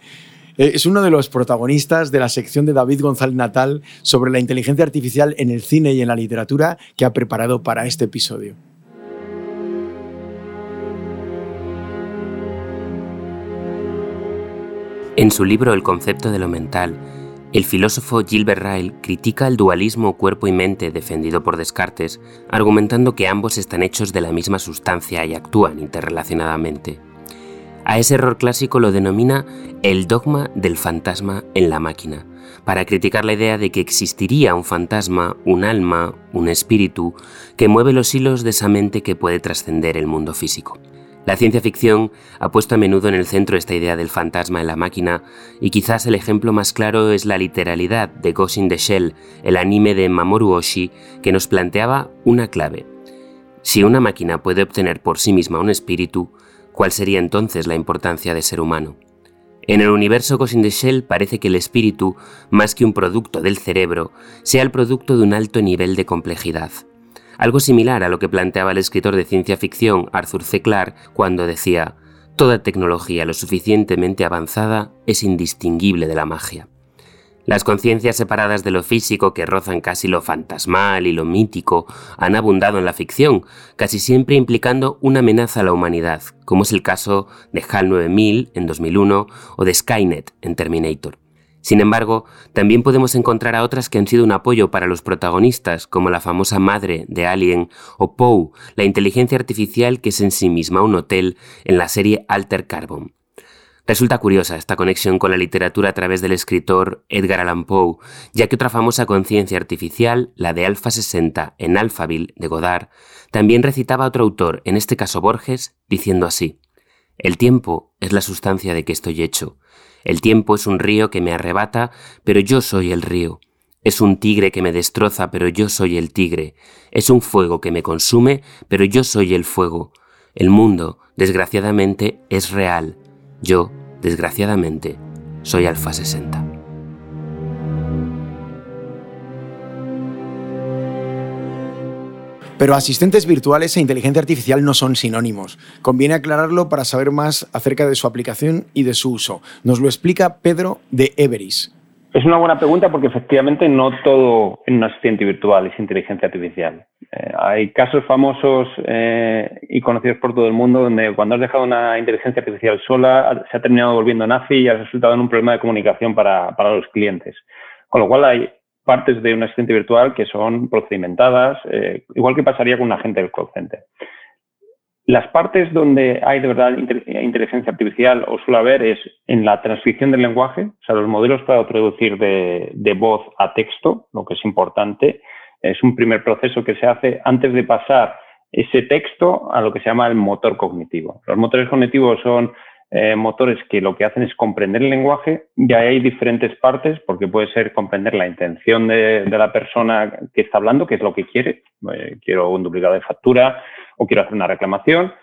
Eh, Es uno de los protagonistas de la sección de David González Natal sobre la inteligencia artificial en el cine y en la literatura que ha preparado para este episodio. En su libro El concepto de lo mental, el filósofo Gilbert Ryle critica el dualismo cuerpo y mente defendido por Descartes, argumentando que ambos están hechos de la misma sustancia y actúan interrelacionadamente. A ese error clásico lo denomina el dogma del fantasma en la máquina, para criticar la idea de que existiría un fantasma, un alma, un espíritu, que mueve los hilos de esa mente que puede trascender el mundo físico. La ciencia ficción ha puesto a menudo en el centro esta idea del fantasma en la máquina, y quizás el ejemplo más claro es la literalidad de Ghost in the Shell, el anime de Mamoru Oshii, que nos planteaba una clave. Si una máquina puede obtener por sí misma un espíritu, ¿cuál sería entonces la importancia de ser humano? En el universo Ghost in the Shell parece que el espíritu, más que un producto del cerebro, sea el producto de un alto nivel de complejidad. Algo similar a lo que planteaba el escritor de ciencia ficción Arthur C. Clarke cuando decía, Toda tecnología lo suficientemente avanzada es indistinguible de la magia. Las conciencias separadas de lo físico que rozan casi lo fantasmal y lo mítico han abundado en la ficción, casi siempre implicando una amenaza a la humanidad, como es el caso de HAL 9000 en 2001 o de Skynet en Terminator. Sin embargo, también podemos encontrar a otras que han sido un apoyo para los protagonistas, como la famosa madre de Alien o Poe, la inteligencia artificial que es en sí misma un hotel en la serie Alter Carbon. Resulta curiosa esta conexión con la literatura a través del escritor Edgar Allan Poe, ya que otra famosa conciencia artificial, la de Alpha 60 en Alphaville de Godard, también recitaba a otro autor, en este caso Borges, diciendo así: El tiempo es la sustancia de que estoy hecho. El tiempo es un río que me arrebata, pero yo soy el río. Es un tigre que me destroza, pero yo soy el tigre. Es un fuego que me consume, pero yo soy el fuego. El mundo, desgraciadamente, es real. Yo, desgraciadamente, soy Alfa 60. Pero asistentes virtuales e inteligencia artificial no son sinónimos. Conviene aclararlo para saber más acerca de su aplicación y de su uso. Nos lo explica Pedro de Everis. Es una buena pregunta porque efectivamente no todo en un asistente virtual es inteligencia artificial. Eh, hay casos famosos eh, y conocidos por todo el mundo donde cuando has dejado una inteligencia artificial sola se ha terminado volviendo nazi y ha resultado en un problema de comunicación para, para los clientes. Con lo cual hay partes de un asistente virtual que son procedimentadas, eh, igual que pasaría con un agente del call center. Las partes donde hay de verdad inteligencia artificial o suele haber es en la transcripción del lenguaje, o sea, los modelos para traducir de, de voz a texto, lo que es importante. Es un primer proceso que se hace antes de pasar ese texto a lo que se llama el motor cognitivo. Los motores cognitivos son eh, motores que lo que hacen es comprender el lenguaje y ahí hay diferentes partes porque puede ser comprender la intención de, la persona que está hablando, que es lo que quiere. Eh, quiero un duplicado de factura o quiero hacer una reclamación.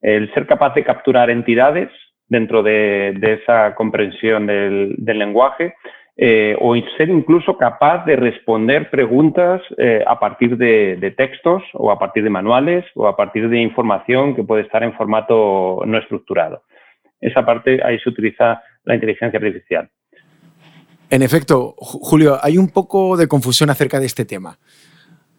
El ser capaz de capturar entidades dentro de, esa comprensión del, lenguaje eh, o ser incluso capaz de responder preguntas a partir de, textos o a partir de manuales o a partir de información que puede estar en formato no estructurado esa parte ahí se utiliza la inteligencia artificial. En efecto, Julio, hay un poco de confusión acerca de este tema.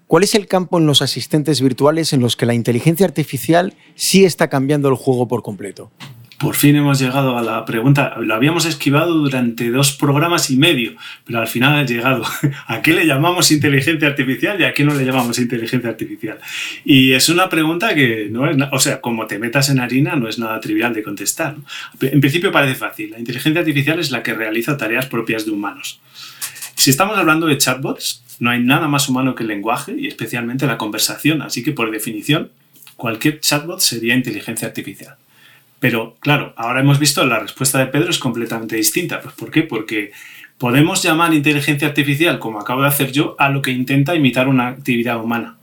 ¿Cuál es el campo en los asistentes virtuales en los que la inteligencia artificial sí está cambiando el juego por completo? Por fin hemos llegado a la pregunta. Lo habíamos esquivado durante dos programas y medio, pero al final ha llegado. ¿A qué le llamamos inteligencia artificial y a qué no le llamamos inteligencia artificial? Y es una pregunta que no es, o sea, como te metas en harina, no es nada trivial de contestar. En principio parece fácil. La inteligencia artificial es la que realiza tareas propias de humanos. Si estamos hablando de chatbots, no hay nada más humano que el lenguaje y especialmente la conversación, así que por definición, cualquier chatbot sería inteligencia artificial. Pero claro, ahora hemos visto la respuesta de Pedro es completamente distinta. Pues, ¿Por qué? Porque podemos llamar inteligencia artificial, como acabo de hacer yo, a lo que intenta imitar una actividad humana.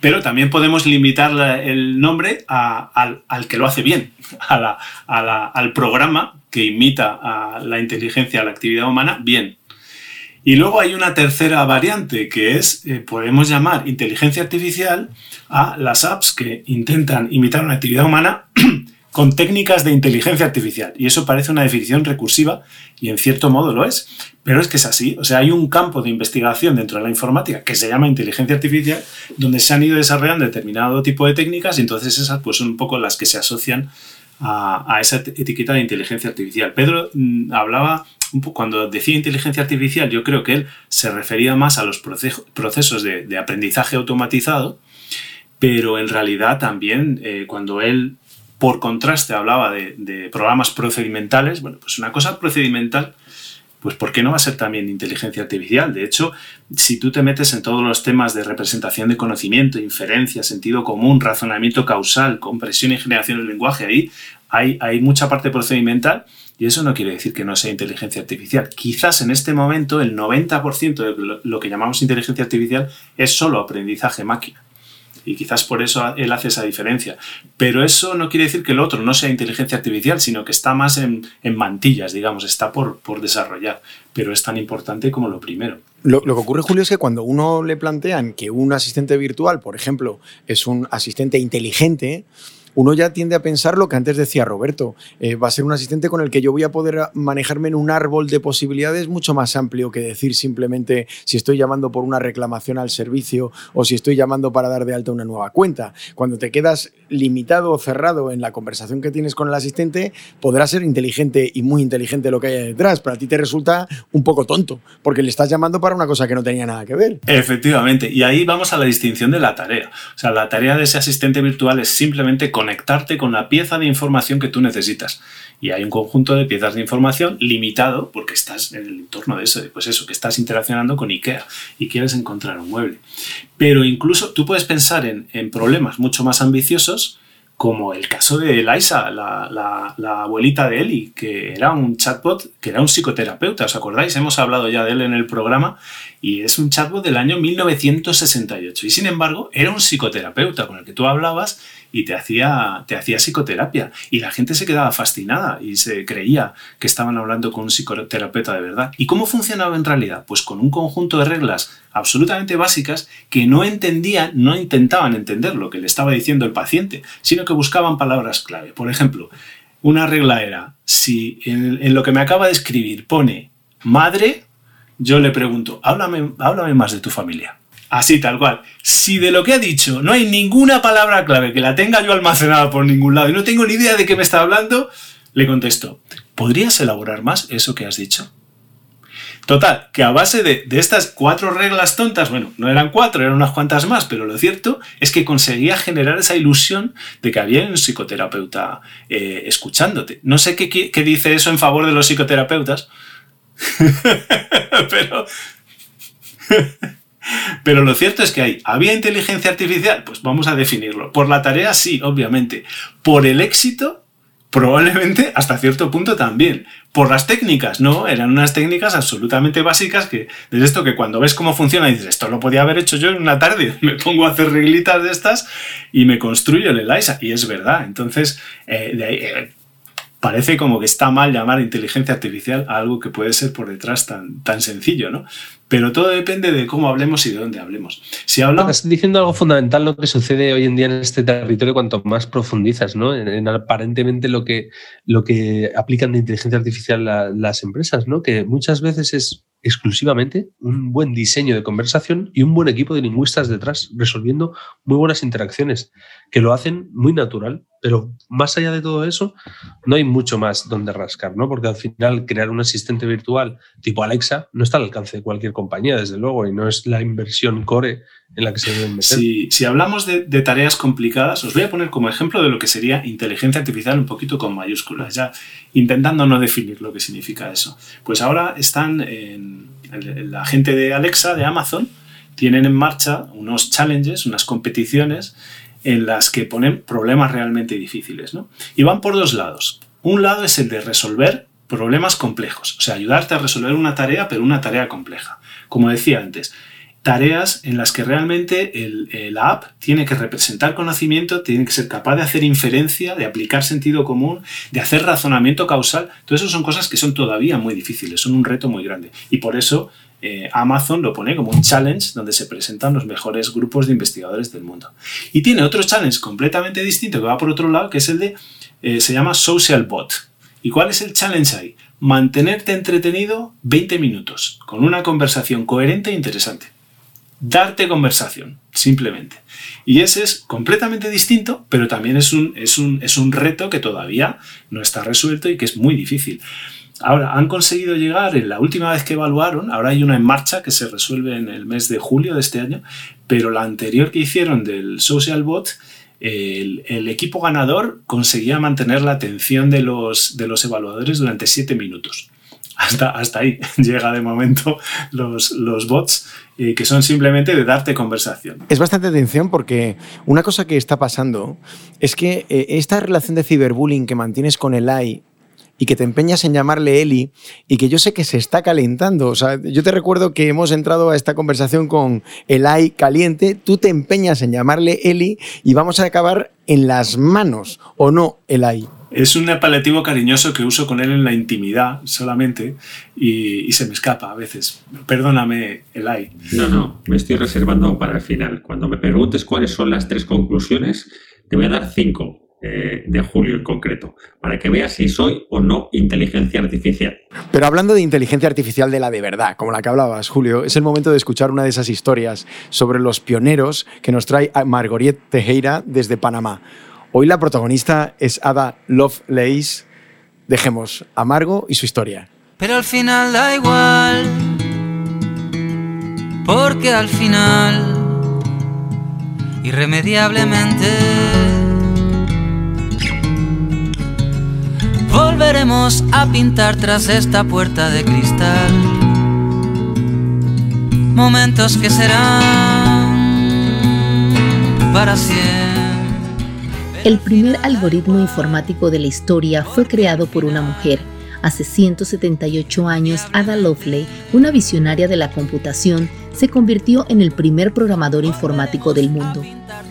Pero también podemos limitar el nombre al, que lo hace bien, al programa que imita a la inteligencia, a la actividad humana, bien. Y luego hay una tercera variante que es, eh, podemos llamar inteligencia artificial a las apps que intentan imitar una actividad humana con técnicas de inteligencia artificial. Y eso parece una definición recursiva y en cierto modo lo es. Pero es que es así. O sea, hay un campo de investigación dentro de la informática que se llama inteligencia artificial donde se han ido desarrollando determinado tipo de técnicas y entonces esas pues, son un poco las que se asocian a, esa etiqueta de inteligencia artificial. Pedro mm, hablaba cuando decía inteligencia artificial, yo creo que él se refería más a los procesos de, aprendizaje automatizado, pero en realidad también eh, cuando él por contraste, hablaba de, programas procedimentales. Bueno, pues una cosa procedimental, pues ¿por qué no va a ser también inteligencia artificial? De hecho, si tú te metes en todos los temas de representación de conocimiento, inferencia, sentido común, razonamiento causal, compresión y generación del lenguaje, ahí hay, hay mucha parte procedimental y eso no quiere decir que no sea inteligencia artificial. Quizás en este momento el 90% de lo que llamamos inteligencia artificial es solo aprendizaje máquina y quizás por eso él hace esa diferencia. Pero eso no quiere decir que el otro no sea inteligencia artificial, sino que está más en, mantillas, digamos, está por, por, desarrollar, pero es tan importante como lo primero. Lo, lo, que ocurre, Julio, es que cuando uno le plantean que un asistente virtual, por ejemplo, es un asistente inteligente, uno ya tiende a pensar lo que antes decía Roberto. Eh, va a ser un asistente con el que yo voy a poder manejarme en un árbol de posibilidades mucho más amplio que decir simplemente si estoy llamando por una reclamación al servicio o si estoy llamando para dar de alta una nueva cuenta. Cuando te quedas limitado o cerrado en la conversación que tienes con el asistente, podrá ser inteligente y muy inteligente lo que hay detrás, pero a ti te resulta un poco tonto, porque le estás llamando para una cosa que no tenía nada que ver. Efectivamente, y ahí vamos a la distinción de la tarea. O sea, la tarea de ese asistente virtual es simplemente conectarte con la pieza de información que tú necesitas. Y hay un conjunto de piezas de información limitado porque estás en el entorno de eso, pues eso, que estás interaccionando con IKEA y quieres encontrar un mueble. Pero incluso tú puedes pensar en, problemas mucho más ambiciosos como el caso de Eliza, la, la, abuelita de Eli, que era un chatbot, que era un psicoterapeuta, ¿os acordáis? Hemos hablado ya de él en el programa y es un chatbot del año 1968 y sin embargo era un psicoterapeuta con el que tú hablabas y te hacía, te hacía psicoterapia. Y la gente se quedaba fascinada y se creía que estaban hablando con un psicoterapeuta de verdad. ¿Y cómo funcionaba en realidad? Pues con un conjunto de reglas absolutamente básicas que no entendían, no intentaban entender lo que le estaba diciendo el paciente, sino que buscaban palabras clave. Por ejemplo, una regla era, si en, lo que me acaba de escribir pone madre, yo le pregunto, háblame, háblame más de tu familia. Así, tal cual. Si de lo que ha dicho no hay ninguna palabra clave que la tenga yo almacenada por ningún lado y no tengo ni idea de qué me está hablando, le contesto, ¿podrías elaborar más eso que has dicho? Total, que a base de, de, estas cuatro reglas tontas, bueno, no eran cuatro, eran unas cuantas más, pero lo cierto es que conseguía generar esa ilusión de que había un psicoterapeuta eh, escuchándote. No sé qué, qué, dice eso en favor de los psicoterapeutas, pero... Pero lo cierto es que hay, ¿había inteligencia artificial? Pues vamos a definirlo. Por la tarea sí, obviamente. Por el éxito, probablemente hasta cierto punto también. Por las técnicas, no, eran unas técnicas absolutamente básicas que, de esto que cuando ves cómo funciona dices, esto lo podía haber hecho yo en una tarde, me pongo a hacer reglitas de estas y me construyo el ELISA. Y es verdad, entonces, eh, de ahí, eh, parece como que está mal llamar inteligencia artificial a algo que puede ser por detrás tan, tan sencillo, ¿no? Pero todo depende de cómo hablemos y de dónde hablemos. Si hablamos... Estás diciendo algo fundamental lo que sucede hoy en día en este territorio cuanto más profundizas, ¿no? En, aparentemente lo que, lo que aplican de inteligencia artificial las empresas, ¿no? Que muchas veces es exclusivamente un buen diseño de conversación y un buen equipo de lingüistas detrás, resolviendo muy buenas interacciones, que lo hacen muy natural, pero más allá de todo eso, no hay mucho más donde rascar, ¿no? Porque al final crear un asistente virtual tipo Alexa no está al alcance de cualquier compañía, desde luego, y no es la inversión core en la que se. Si, si hablamos de, tareas complicadas, os voy a poner como ejemplo de lo que sería inteligencia artificial un poquito con mayúsculas, ya intentando no definir lo que significa eso. Pues ahora están en, en la gente de Alexa, de Amazon, tienen en marcha unos challenges, unas competiciones en las que ponen problemas realmente difíciles. ¿no? Y van por dos lados. Un lado es el de resolver problemas complejos, o sea, ayudarte a resolver una tarea, pero una tarea compleja. Como decía antes, tareas en las que realmente el, la app tiene que representar conocimiento, tiene que ser capaz de hacer inferencia, de aplicar sentido común, de hacer razonamiento causal. Todo eso son cosas que son todavía muy difíciles, son un reto muy grande. Y por eso eh, Amazon lo pone como un challenge donde se presentan los mejores grupos de investigadores del mundo. Y tiene otro challenge completamente distinto que va por otro lado, que es el de, eh, se llama Social Bot. ¿Y cuál es el challenge ahí? Mantenerte entretenido 20 minutos, con una conversación coherente e interesante darte conversación, simplemente. Y ese es completamente distinto, pero también es un, es un, es un reto que todavía no está resuelto y que es muy difícil. Ahora, han conseguido llegar en la última vez que evaluaron, ahora hay una en marcha que se resuelve en el mes de julio de este año, pero la anterior que hicieron del Social Bot, el, equipo ganador conseguía mantener la atención de los, de los evaluadores durante siete minutos. Hasta, hasta ahí llega de momento los, los bots eh, que son simplemente de darte conversación. Es bastante atención porque una cosa que está pasando es que eh, esta relación de ciberbullying que mantienes con el AI y que te empeñas en llamarle Eli y que yo sé que se está calentando. O sea, yo te recuerdo que hemos entrado a esta conversación con el AI caliente, tú te empeñas en llamarle Eli y vamos a acabar en las manos, ¿o no, el AI? Es un apelativo cariñoso que uso con él en la intimidad solamente y, se me escapa a veces. Perdóname, Elai. No, no, me estoy reservando para el final. Cuando me preguntes cuáles son las tres conclusiones, te voy a dar cinco. Eh, de julio en concreto, para que veas si soy o no inteligencia artificial. Pero hablando de inteligencia artificial de la de verdad, como la que hablabas, Julio, es el momento de escuchar una de esas historias sobre los pioneros que nos trae Margoriet Tejera desde Panamá. Hoy la protagonista es Ada Lovelace. Dejemos a Margo y su historia. Pero al final da igual, porque al final, irremediablemente, volveremos a pintar tras esta puerta de cristal. Momentos que serán para siempre. El primer algoritmo informático de la historia fue creado por una mujer. Hace 178 años, Ada Lovelace, una visionaria de la computación, se convirtió en el primer programador informático del mundo.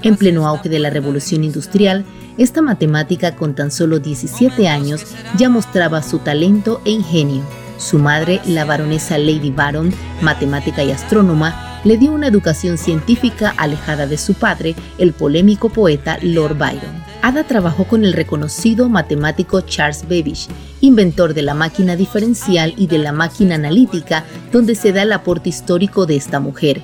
En pleno auge de la revolución industrial, esta matemática con tan solo 17 años ya mostraba su talento e ingenio. Su madre, la baronesa Lady Baron, matemática y astrónoma, le dio una educación científica alejada de su padre, el polémico poeta Lord Byron. Ada trabajó con el reconocido matemático Charles Babbage, inventor de la máquina diferencial y de la máquina analítica, donde se da el aporte histórico de esta mujer.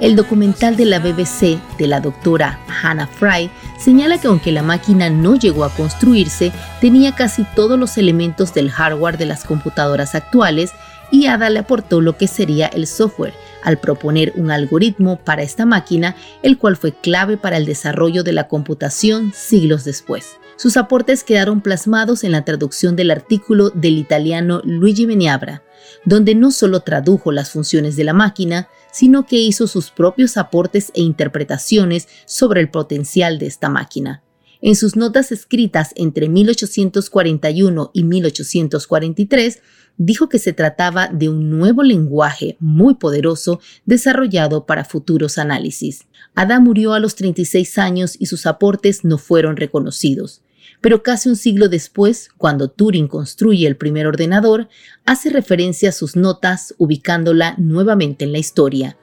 El documental de la BBC de la doctora Hannah Fry señala que aunque la máquina no llegó a construirse, tenía casi todos los elementos del hardware de las computadoras actuales y Ada le aportó lo que sería el software, al proponer un algoritmo para esta máquina, el cual fue clave para el desarrollo de la computación siglos después. Sus aportes quedaron plasmados en la traducción del artículo del italiano Luigi Beniabra, donde no solo tradujo las funciones de la máquina, sino que hizo sus propios aportes e interpretaciones sobre el potencial de esta máquina. En sus notas escritas entre 1841 y 1843, dijo que se trataba de un nuevo lenguaje muy poderoso desarrollado para futuros análisis. Ada murió a los 36 años y sus aportes no fueron reconocidos. Pero casi un siglo después, cuando Turing construye el primer ordenador, hace referencia a sus notas ubicándola nuevamente en la historia.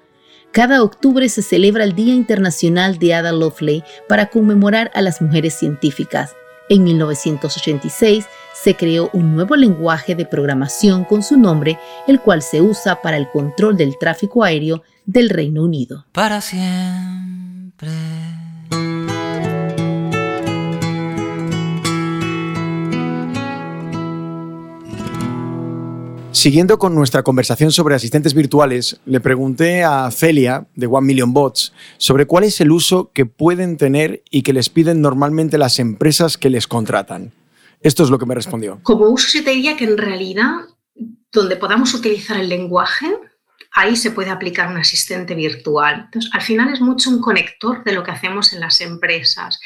Cada octubre se celebra el Día Internacional de Ada Lovelace para conmemorar a las mujeres científicas. En 1986 se creó un nuevo lenguaje de programación con su nombre, el cual se usa para el control del tráfico aéreo del Reino Unido. Para siempre. Siguiendo con nuestra conversación sobre asistentes virtuales, le pregunté a Celia de One Million Bots sobre cuál es el uso que pueden tener y que les piden normalmente las empresas que les contratan. Esto es lo que me respondió. Como uso, yo te diría que en realidad, donde podamos utilizar el lenguaje, ahí se puede aplicar un asistente virtual. Entonces, al final es mucho un conector de lo que hacemos en las empresas.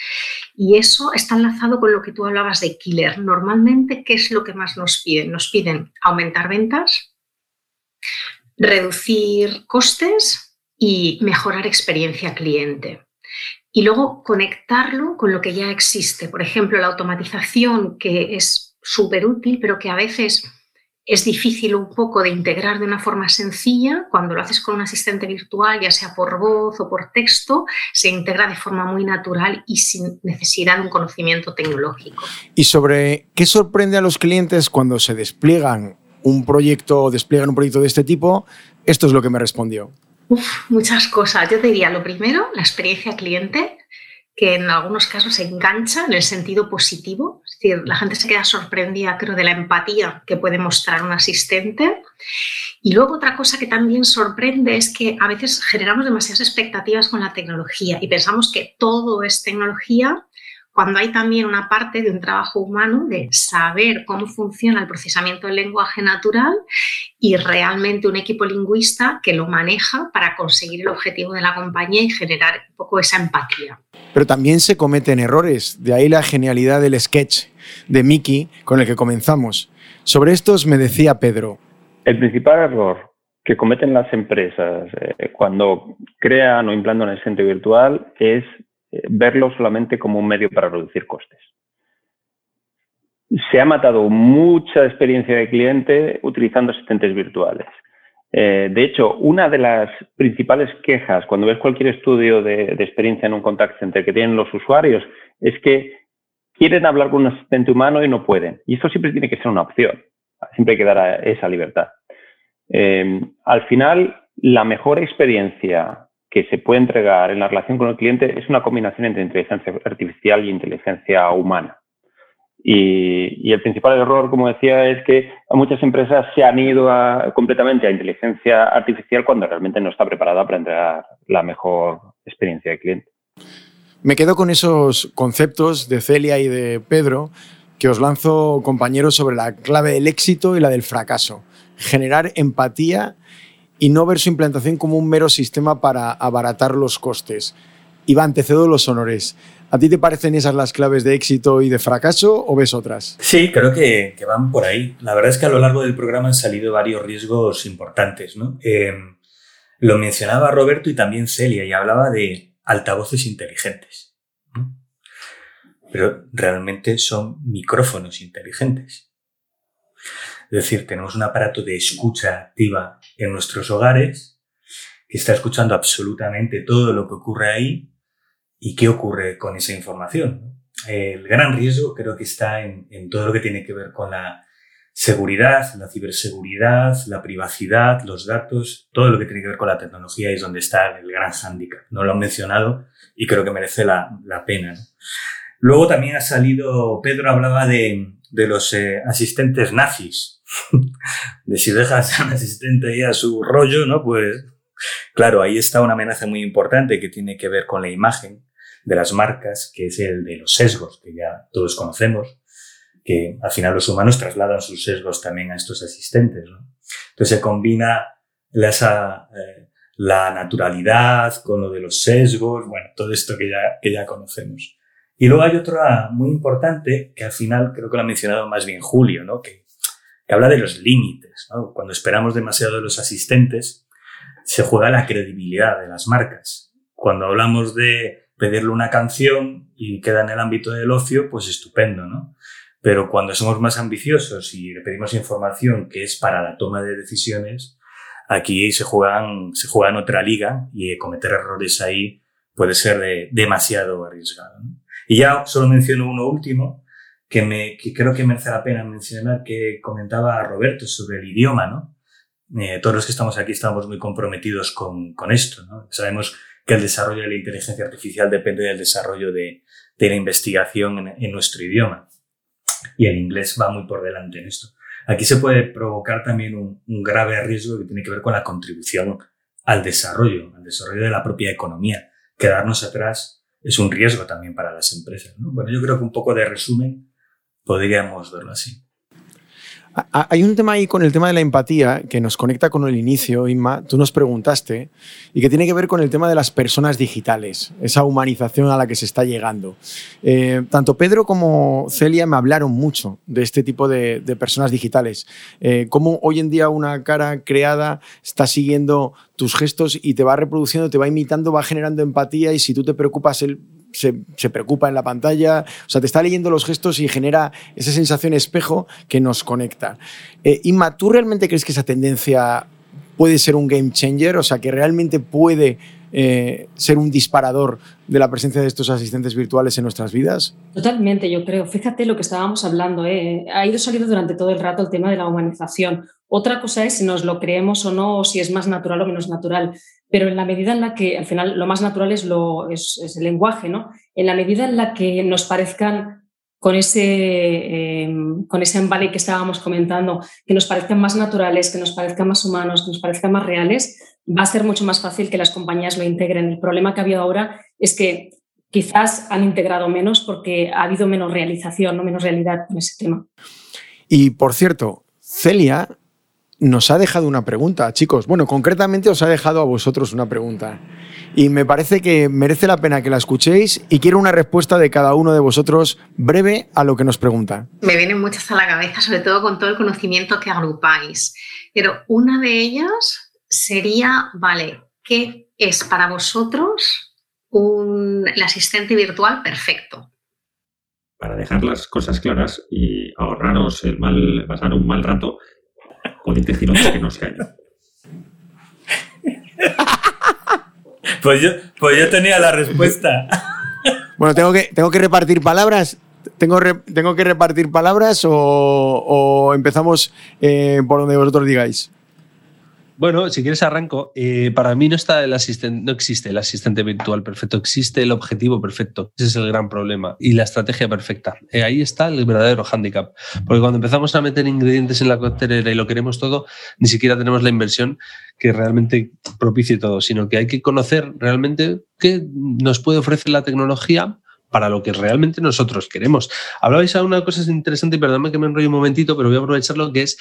Y eso está enlazado con lo que tú hablabas de killer. Normalmente, ¿qué es lo que más nos piden? Nos piden aumentar ventas, reducir costes y mejorar experiencia cliente. Y luego conectarlo con lo que ya existe. Por ejemplo, la automatización, que es súper útil, pero que a veces es difícil un poco de integrar de una forma sencilla. Cuando lo haces con un asistente virtual, ya sea por voz o por texto, se integra de forma muy natural y sin necesidad de un conocimiento tecnológico. ¿Y sobre qué sorprende a los clientes cuando se despliegan un proyecto o despliegan un proyecto de este tipo? Esto es lo que me respondió. Muchas cosas. Yo te diría, lo primero, la experiencia cliente que en algunos casos se engancha en el sentido positivo. Es decir, la gente se queda sorprendida, creo, de la empatía que puede mostrar un asistente. Y luego otra cosa que también sorprende es que a veces generamos demasiadas expectativas con la tecnología y pensamos que todo es tecnología cuando hay también una parte de un trabajo humano de saber cómo funciona el procesamiento del lenguaje natural y realmente un equipo lingüista que lo maneja para conseguir el objetivo de la compañía y generar un poco esa empatía. Pero también se cometen errores, de ahí la genialidad del sketch de Mickey con el que comenzamos. Sobre estos me decía Pedro. El principal error que cometen las empresas eh, cuando crean o implantan un asistente virtual es verlo solamente como un medio para reducir costes. Se ha matado mucha experiencia de cliente utilizando asistentes virtuales. Eh, de hecho, una de las principales quejas cuando ves cualquier estudio de, experiencia en un contact center que tienen los usuarios es que quieren hablar con un asistente humano y no pueden. Y esto siempre tiene que ser una opción. Siempre hay que dar esa libertad. Eh, al final, la mejor experiencia que se puede entregar en la relación con el cliente es una combinación entre inteligencia artificial y inteligencia humana. Y, el principal error, como decía, es que muchas empresas se han ido completamente a inteligencia artificial cuando realmente no está preparada para entregar la mejor experiencia de cliente. Me quedo con esos conceptos de Celia y de Pedro que os lanzo, compañeros, sobre la clave del éxito y la del fracaso. Generar empatía y no ver su implantación como un mero sistema para abaratar los costes. Iván, te cedo los honores. ¿A ti te parecen esas las claves de éxito y de fracaso o ves otras? Sí, creo que, van por ahí. La verdad es que a lo largo del programa han salido varios riesgos importantes. ¿no? Eh, lo mencionaba Roberto y también Celia y hablaba de altavoces inteligentes. Pero realmente son micrófonos inteligentes. Es decir, tenemos un aparato de escucha activa en nuestros hogares que está escuchando absolutamente todo lo que ocurre ahí y qué ocurre con esa información. El gran riesgo creo que está en, todo lo que tiene que ver con la seguridad, la ciberseguridad, la privacidad, los datos, todo lo que tiene que ver con la tecnología es donde está el gran hándicap. No lo han mencionado y creo que merece la, pena. Luego también ha salido, Pedro hablaba de, de los eh, asistentes nazis. de si dejas a un asistente ahí a su rollo, ¿no? Pues claro, ahí está una amenaza muy importante que tiene que ver con la imagen de las marcas, que es el de los sesgos, que ya todos conocemos, que al final los humanos trasladan sus sesgos también a estos asistentes. ¿no? Entonces se combina esa, eh, la naturalidad con lo de los sesgos, bueno, todo esto que ya, que ya conocemos. Y luego hay otra muy importante que al final creo que lo ha mencionado más bien Julio, ¿no? que, que habla de los límites. ¿no? Cuando esperamos demasiado de los asistentes, se juega la credibilidad de las marcas. Cuando hablamos de pedirle una canción y queda en el ámbito del ocio, pues estupendo, ¿no? Pero cuando somos más ambiciosos y le pedimos información que es para la toma de decisiones, aquí se juegan, se juega en otra liga y cometer errores ahí puede ser demasiado arriesgado. ¿no? Y ya solo menciono uno último, que, me, creo que merece la pena mencionar, que comentaba Roberto sobre el idioma, ¿no? Eh, todos los que estamos aquí estamos muy comprometidos con, con esto, ¿no? Sabemos que el desarrollo de la inteligencia artificial depende del desarrollo de, de la investigación en, en, nuestro idioma. Y el inglés va muy por delante en esto. Aquí se puede provocar también un, un, grave riesgo que tiene que ver con la contribución al desarrollo, al desarrollo de la propia economía. Quedarnos atrás es un riesgo también para las empresas. ¿no? Bueno, yo creo que un poco de resumen podríamos verlo así. Hay un tema ahí con el tema de la empatía que nos conecta con el inicio, Inma, tú nos preguntaste, y que tiene que ver con el tema de las personas digitales, esa humanización a la que se está llegando. Eh, tanto Pedro como Celia me hablaron mucho de este tipo de, personas digitales, eh, cómo hoy en día una cara creada está siguiendo tus gestos y te va reproduciendo, te va imitando, va generando empatía y si tú te preocupas, él se, se, preocupa en la pantalla, o sea, te está leyendo los gestos y genera esa sensación espejo que nos conecta. Eh, Inma, ¿tú realmente crees que esa tendencia puede ser un game changer? O sea, que realmente puede eh, ser un disparador de la presencia de estos asistentes virtuales en nuestras vidas? Totalmente, yo creo. Fíjate lo que estábamos hablando. ¿eh? Ha ido saliendo durante todo el rato el tema de la humanización. Otra cosa es si nos lo creemos o no, o si es más natural o menos natural pero en la medida en la que, al final, lo más natural es, el lenguaje, ¿no? En la medida en la que nos parezcan con ese, eh, con ese embale que estábamos comentando, que nos parezcan más naturales, que nos parezcan más humanos, que nos parezcan más reales, va a ser mucho más fácil que las compañías lo integren. El problema que ha habido ahora es que quizás han integrado menos porque ha habido menos realización, no menos realidad en ese tema. Y por cierto, Celia nos ha dejado una pregunta, chicos. Bueno, concretamente os ha dejado a vosotros una pregunta. Y me parece que merece la pena que la escuchéis y quiero una respuesta de cada uno de vosotros breve a lo que nos pregunta. Me vienen muchas a la cabeza, sobre todo con todo el conocimiento que agrupáis. Pero una de ellas sería, vale, ¿qué es para vosotros un, el asistente virtual perfecto? Para dejar las cosas claras y ahorraros el mal, pasar un mal rato, decir otro que no yo. Pues yo, pues yo tenía la respuesta. Bueno, tengo que, tengo que repartir palabras. ¿Tengo, re, ¿Tengo que repartir palabras o, o empezamos eh, por donde vosotros digáis? Bueno, si quieres arranco. Eh, para mí no está el asistente, no existe el asistente virtual perfecto, existe el objetivo perfecto. Ese es el gran problema y la estrategia perfecta. Eh, ahí está el verdadero hándicap. Porque cuando empezamos a meter ingredientes en la coctelera y lo queremos todo, ni siquiera tenemos la inversión que realmente propicie todo, sino que hay que conocer realmente qué nos puede ofrecer la tecnología para lo que realmente nosotros queremos. Hablabais de una cosa interesante perdóname que me enrollo un momentito, pero voy a aprovecharlo, que es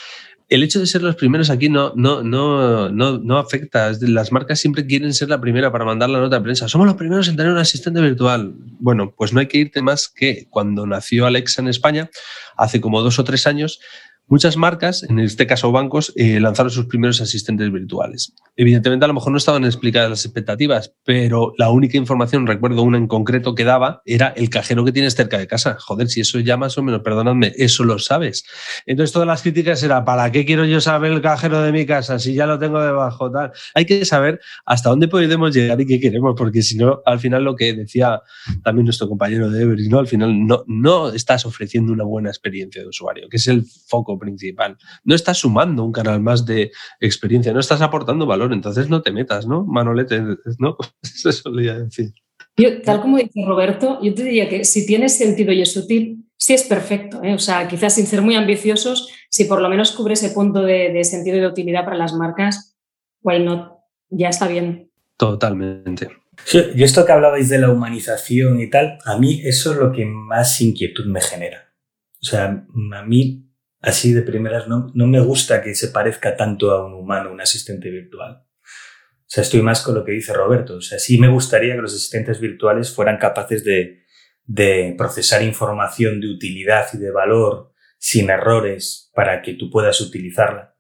el hecho de ser los primeros aquí no, no, no, no, no afecta. Las marcas siempre quieren ser la primera para mandar la nota de prensa. Somos los primeros en tener un asistente virtual. Bueno, pues no hay que irte más que cuando nació Alexa en España, hace como dos o tres años, Muchas marcas, en este caso bancos, eh, lanzaron sus primeros asistentes virtuales. Evidentemente, a lo mejor no estaban explicadas las expectativas, pero la única información, recuerdo una en concreto que daba, era el cajero que tienes cerca de casa. Joder, si eso ya más o menos, perdonadme, eso lo sabes. Entonces, todas las críticas era, ¿para qué quiero yo saber el cajero de mi casa si ya lo tengo debajo? Tal. Hay que saber hasta dónde podemos llegar y qué queremos, porque si no, al final lo que decía también nuestro compañero de Everest, ¿no? al final no, no estás ofreciendo una buena experiencia de usuario, que es el foco principal. No estás sumando un canal más de experiencia, no estás aportando valor, entonces no te metas, ¿no? Manolete, ¿no? Eso solía decir. Yo, tal como dice Roberto, yo te diría que si tiene sentido y es útil, sí es perfecto. ¿eh? O sea, quizás sin ser muy ambiciosos, si por lo menos cubre ese punto de, de sentido y de utilidad para las marcas, why not? Ya está bien. Totalmente. Sí, y esto que hablabais de la humanización y tal, a mí eso es lo que más inquietud me genera. O sea, a mí, así de primeras, no, no me gusta que se parezca tanto a un humano, un asistente virtual. O sea, estoy más con lo que dice Roberto. O sea, sí me gustaría que los asistentes virtuales fueran capaces de, de procesar información de utilidad y de valor sin errores para que tú puedas utilizarla.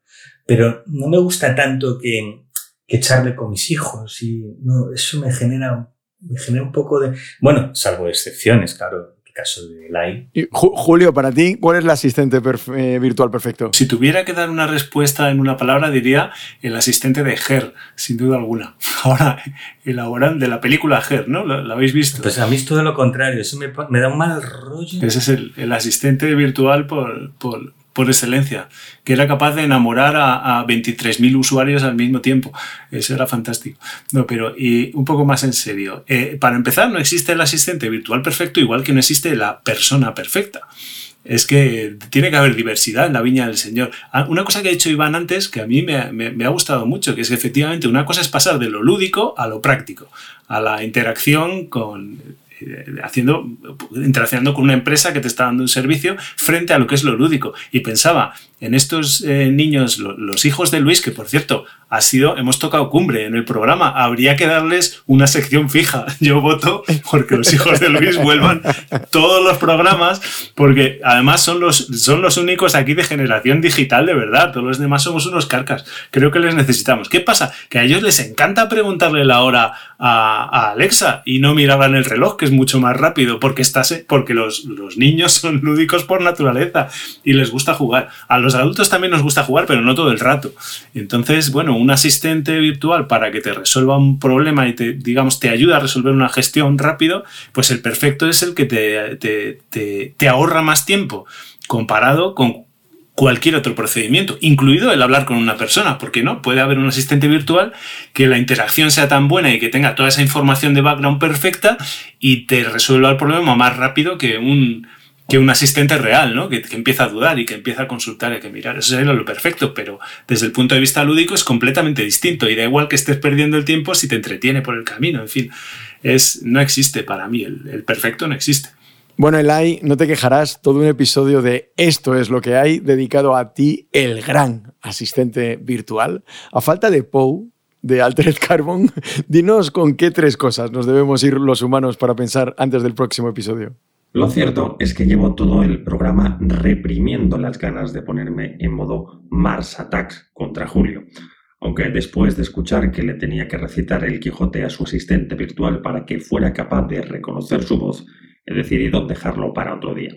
Pero no me gusta tanto que, que echarle con mis hijos y no, eso me genera, me genera un poco de... Bueno, salvo excepciones, claro, caso de Lai. Y, Ju- Julio, para ti, ¿cuál es el asistente perf- eh, virtual perfecto? Si tuviera que dar una respuesta en una palabra, diría el asistente de Her, sin duda alguna. Ahora, elaboran de la película Her, ¿no? ¿La, la habéis visto? Pues a mí es todo lo contrario, eso me da un mal rollo. Ese es el, el asistente virtual por, por, por excelencia, que era capaz de enamorar a, a 23.000 usuarios al mismo tiempo. Eso era fantástico. No, pero y un poco más en serio. Eh, para empezar, no existe el asistente virtual perfecto, igual que no existe la persona perfecta. Es que tiene que haber diversidad en la viña del Señor. Ah, Una cosa que ha dicho Iván antes, que a mí me, me- ha gustado mucho, que es que efectivamente una cosa es pasar de lo lúdico a lo práctico, a la interacción con haciendo interaccionando con una empresa que te está dando un servicio frente a lo que es lo lúdico. Y pensaba en estos eh, niños lo- los hijos de Luis que por cierto ha sido hemos tocado cumbre en el programa habría que darles una sección fija. Yo voto porque los hijos de Luis vuelvan todos los programas porque además son los son los únicos aquí de generación digital de verdad. Todos los demás somos unos carcas. Creo que les necesitamos. Qué pasa que a ellos les encanta preguntarle la hora a, a Alexa y no miraban el reloj que es mucho más rápido porque estás porque los, los niños son lúdicos por naturaleza y les gusta jugar. A los adultos también nos gusta jugar pero no todo el rato. Entonces bueno un asistente virtual para que te resuelva un problema y te digamos te ayuda a resolver una gestión rápido pues el perfecto es el que te, te- te ahorra más tiempo comparado con cualquier otro procedimiento, incluido el hablar con una persona, porque no, puede haber un asistente virtual que la interacción sea tan buena y que tenga toda esa información de background perfecta y te resuelva el problema más rápido que un, que un asistente real, ¿no? Que, empieza a dudar y que empieza a consultar y que mirar. Eso sería lo perfecto, pero desde el punto de vista lúdico es completamente distinto y da igual que estés perdiendo el tiempo si te entretiene por el camino, en fin, es, no existe para mí, el, perfecto no existe. Bueno, Elai, no te quejarás, todo un episodio de Esto es lo que hay, dedicado a ti, el gran asistente virtual. A falta de Poe, de Altered Carbon, dinos con qué tres cosas nos debemos ir los humanos para pensar antes del próximo episodio. Lo cierto es que llevo todo el programa reprimiendo las ganas de ponerme en modo Mars Attacks contra Julio. Aunque después de escuchar que le tenía que recitar el Quijote a su asistente virtual para que fuera capaz de reconocer su voz, he decidido dejarlo para otro día.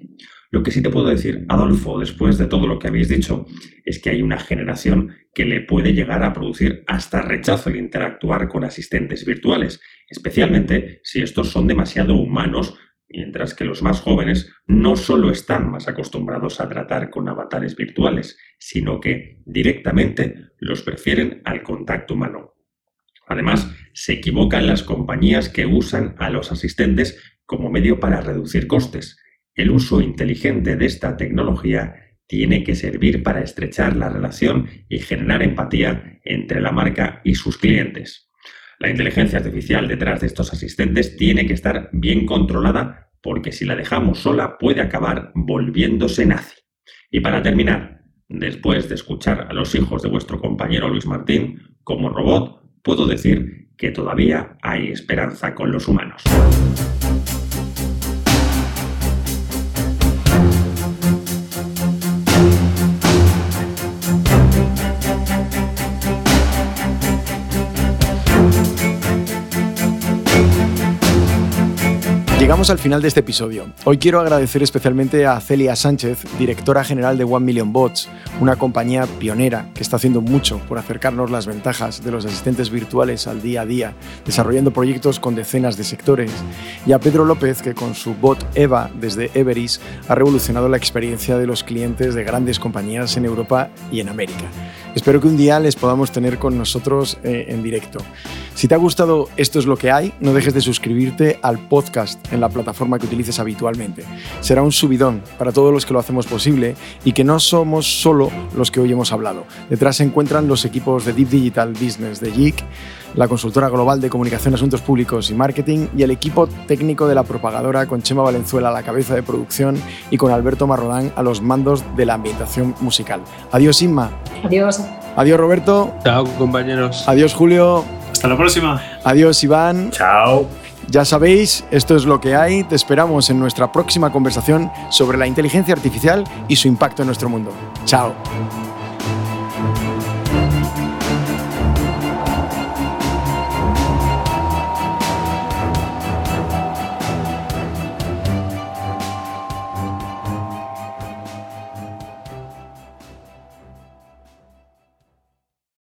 Lo que sí te puedo decir, Adolfo, después de todo lo que habéis dicho, es que hay una generación que le puede llegar a producir hasta rechazo el interactuar con asistentes virtuales, especialmente si estos son demasiado humanos mientras que los más jóvenes no solo están más acostumbrados a tratar con avatares virtuales, sino que directamente los prefieren al contacto humano. Además, se equivocan las compañías que usan a los asistentes como medio para reducir costes. El uso inteligente de esta tecnología tiene que servir para estrechar la relación y generar empatía entre la marca y sus clientes. La inteligencia artificial detrás de estos asistentes tiene que estar bien controlada porque si la dejamos sola puede acabar volviéndose nazi. Y para terminar, después de escuchar a los hijos de vuestro compañero Luis Martín, como robot, puedo decir que todavía hay esperanza con los humanos. Llegamos al final de este episodio. Hoy quiero agradecer especialmente a Celia Sánchez, directora general de One Million Bots, una compañía pionera que está haciendo mucho por acercarnos las ventajas de los asistentes virtuales al día a día, desarrollando proyectos con decenas de sectores, y a Pedro López, que con su bot Eva desde Everis ha revolucionado la experiencia de los clientes de grandes compañías en Europa y en América. Espero que un día les podamos tener con nosotros eh, en directo. Si te ha gustado Esto es lo que hay, no dejes de suscribirte al podcast en la plataforma que utilices habitualmente. Será un subidón para todos los que lo hacemos posible y que no somos solo los que hoy hemos hablado. Detrás se encuentran los equipos de Deep Digital Business de JIC, la consultora global de comunicación, asuntos públicos y marketing y el equipo técnico de la propagadora con Chema Valenzuela a la cabeza de producción y con Alberto Marrodán a los mandos de la ambientación musical. Adiós Inma. Adiós. Adiós Roberto. Chao compañeros. Adiós Julio. Hasta la próxima. Adiós Iván. Chao. Ya sabéis, esto es lo que hay. Te esperamos en nuestra próxima conversación sobre la inteligencia artificial y su impacto en nuestro mundo. Chao.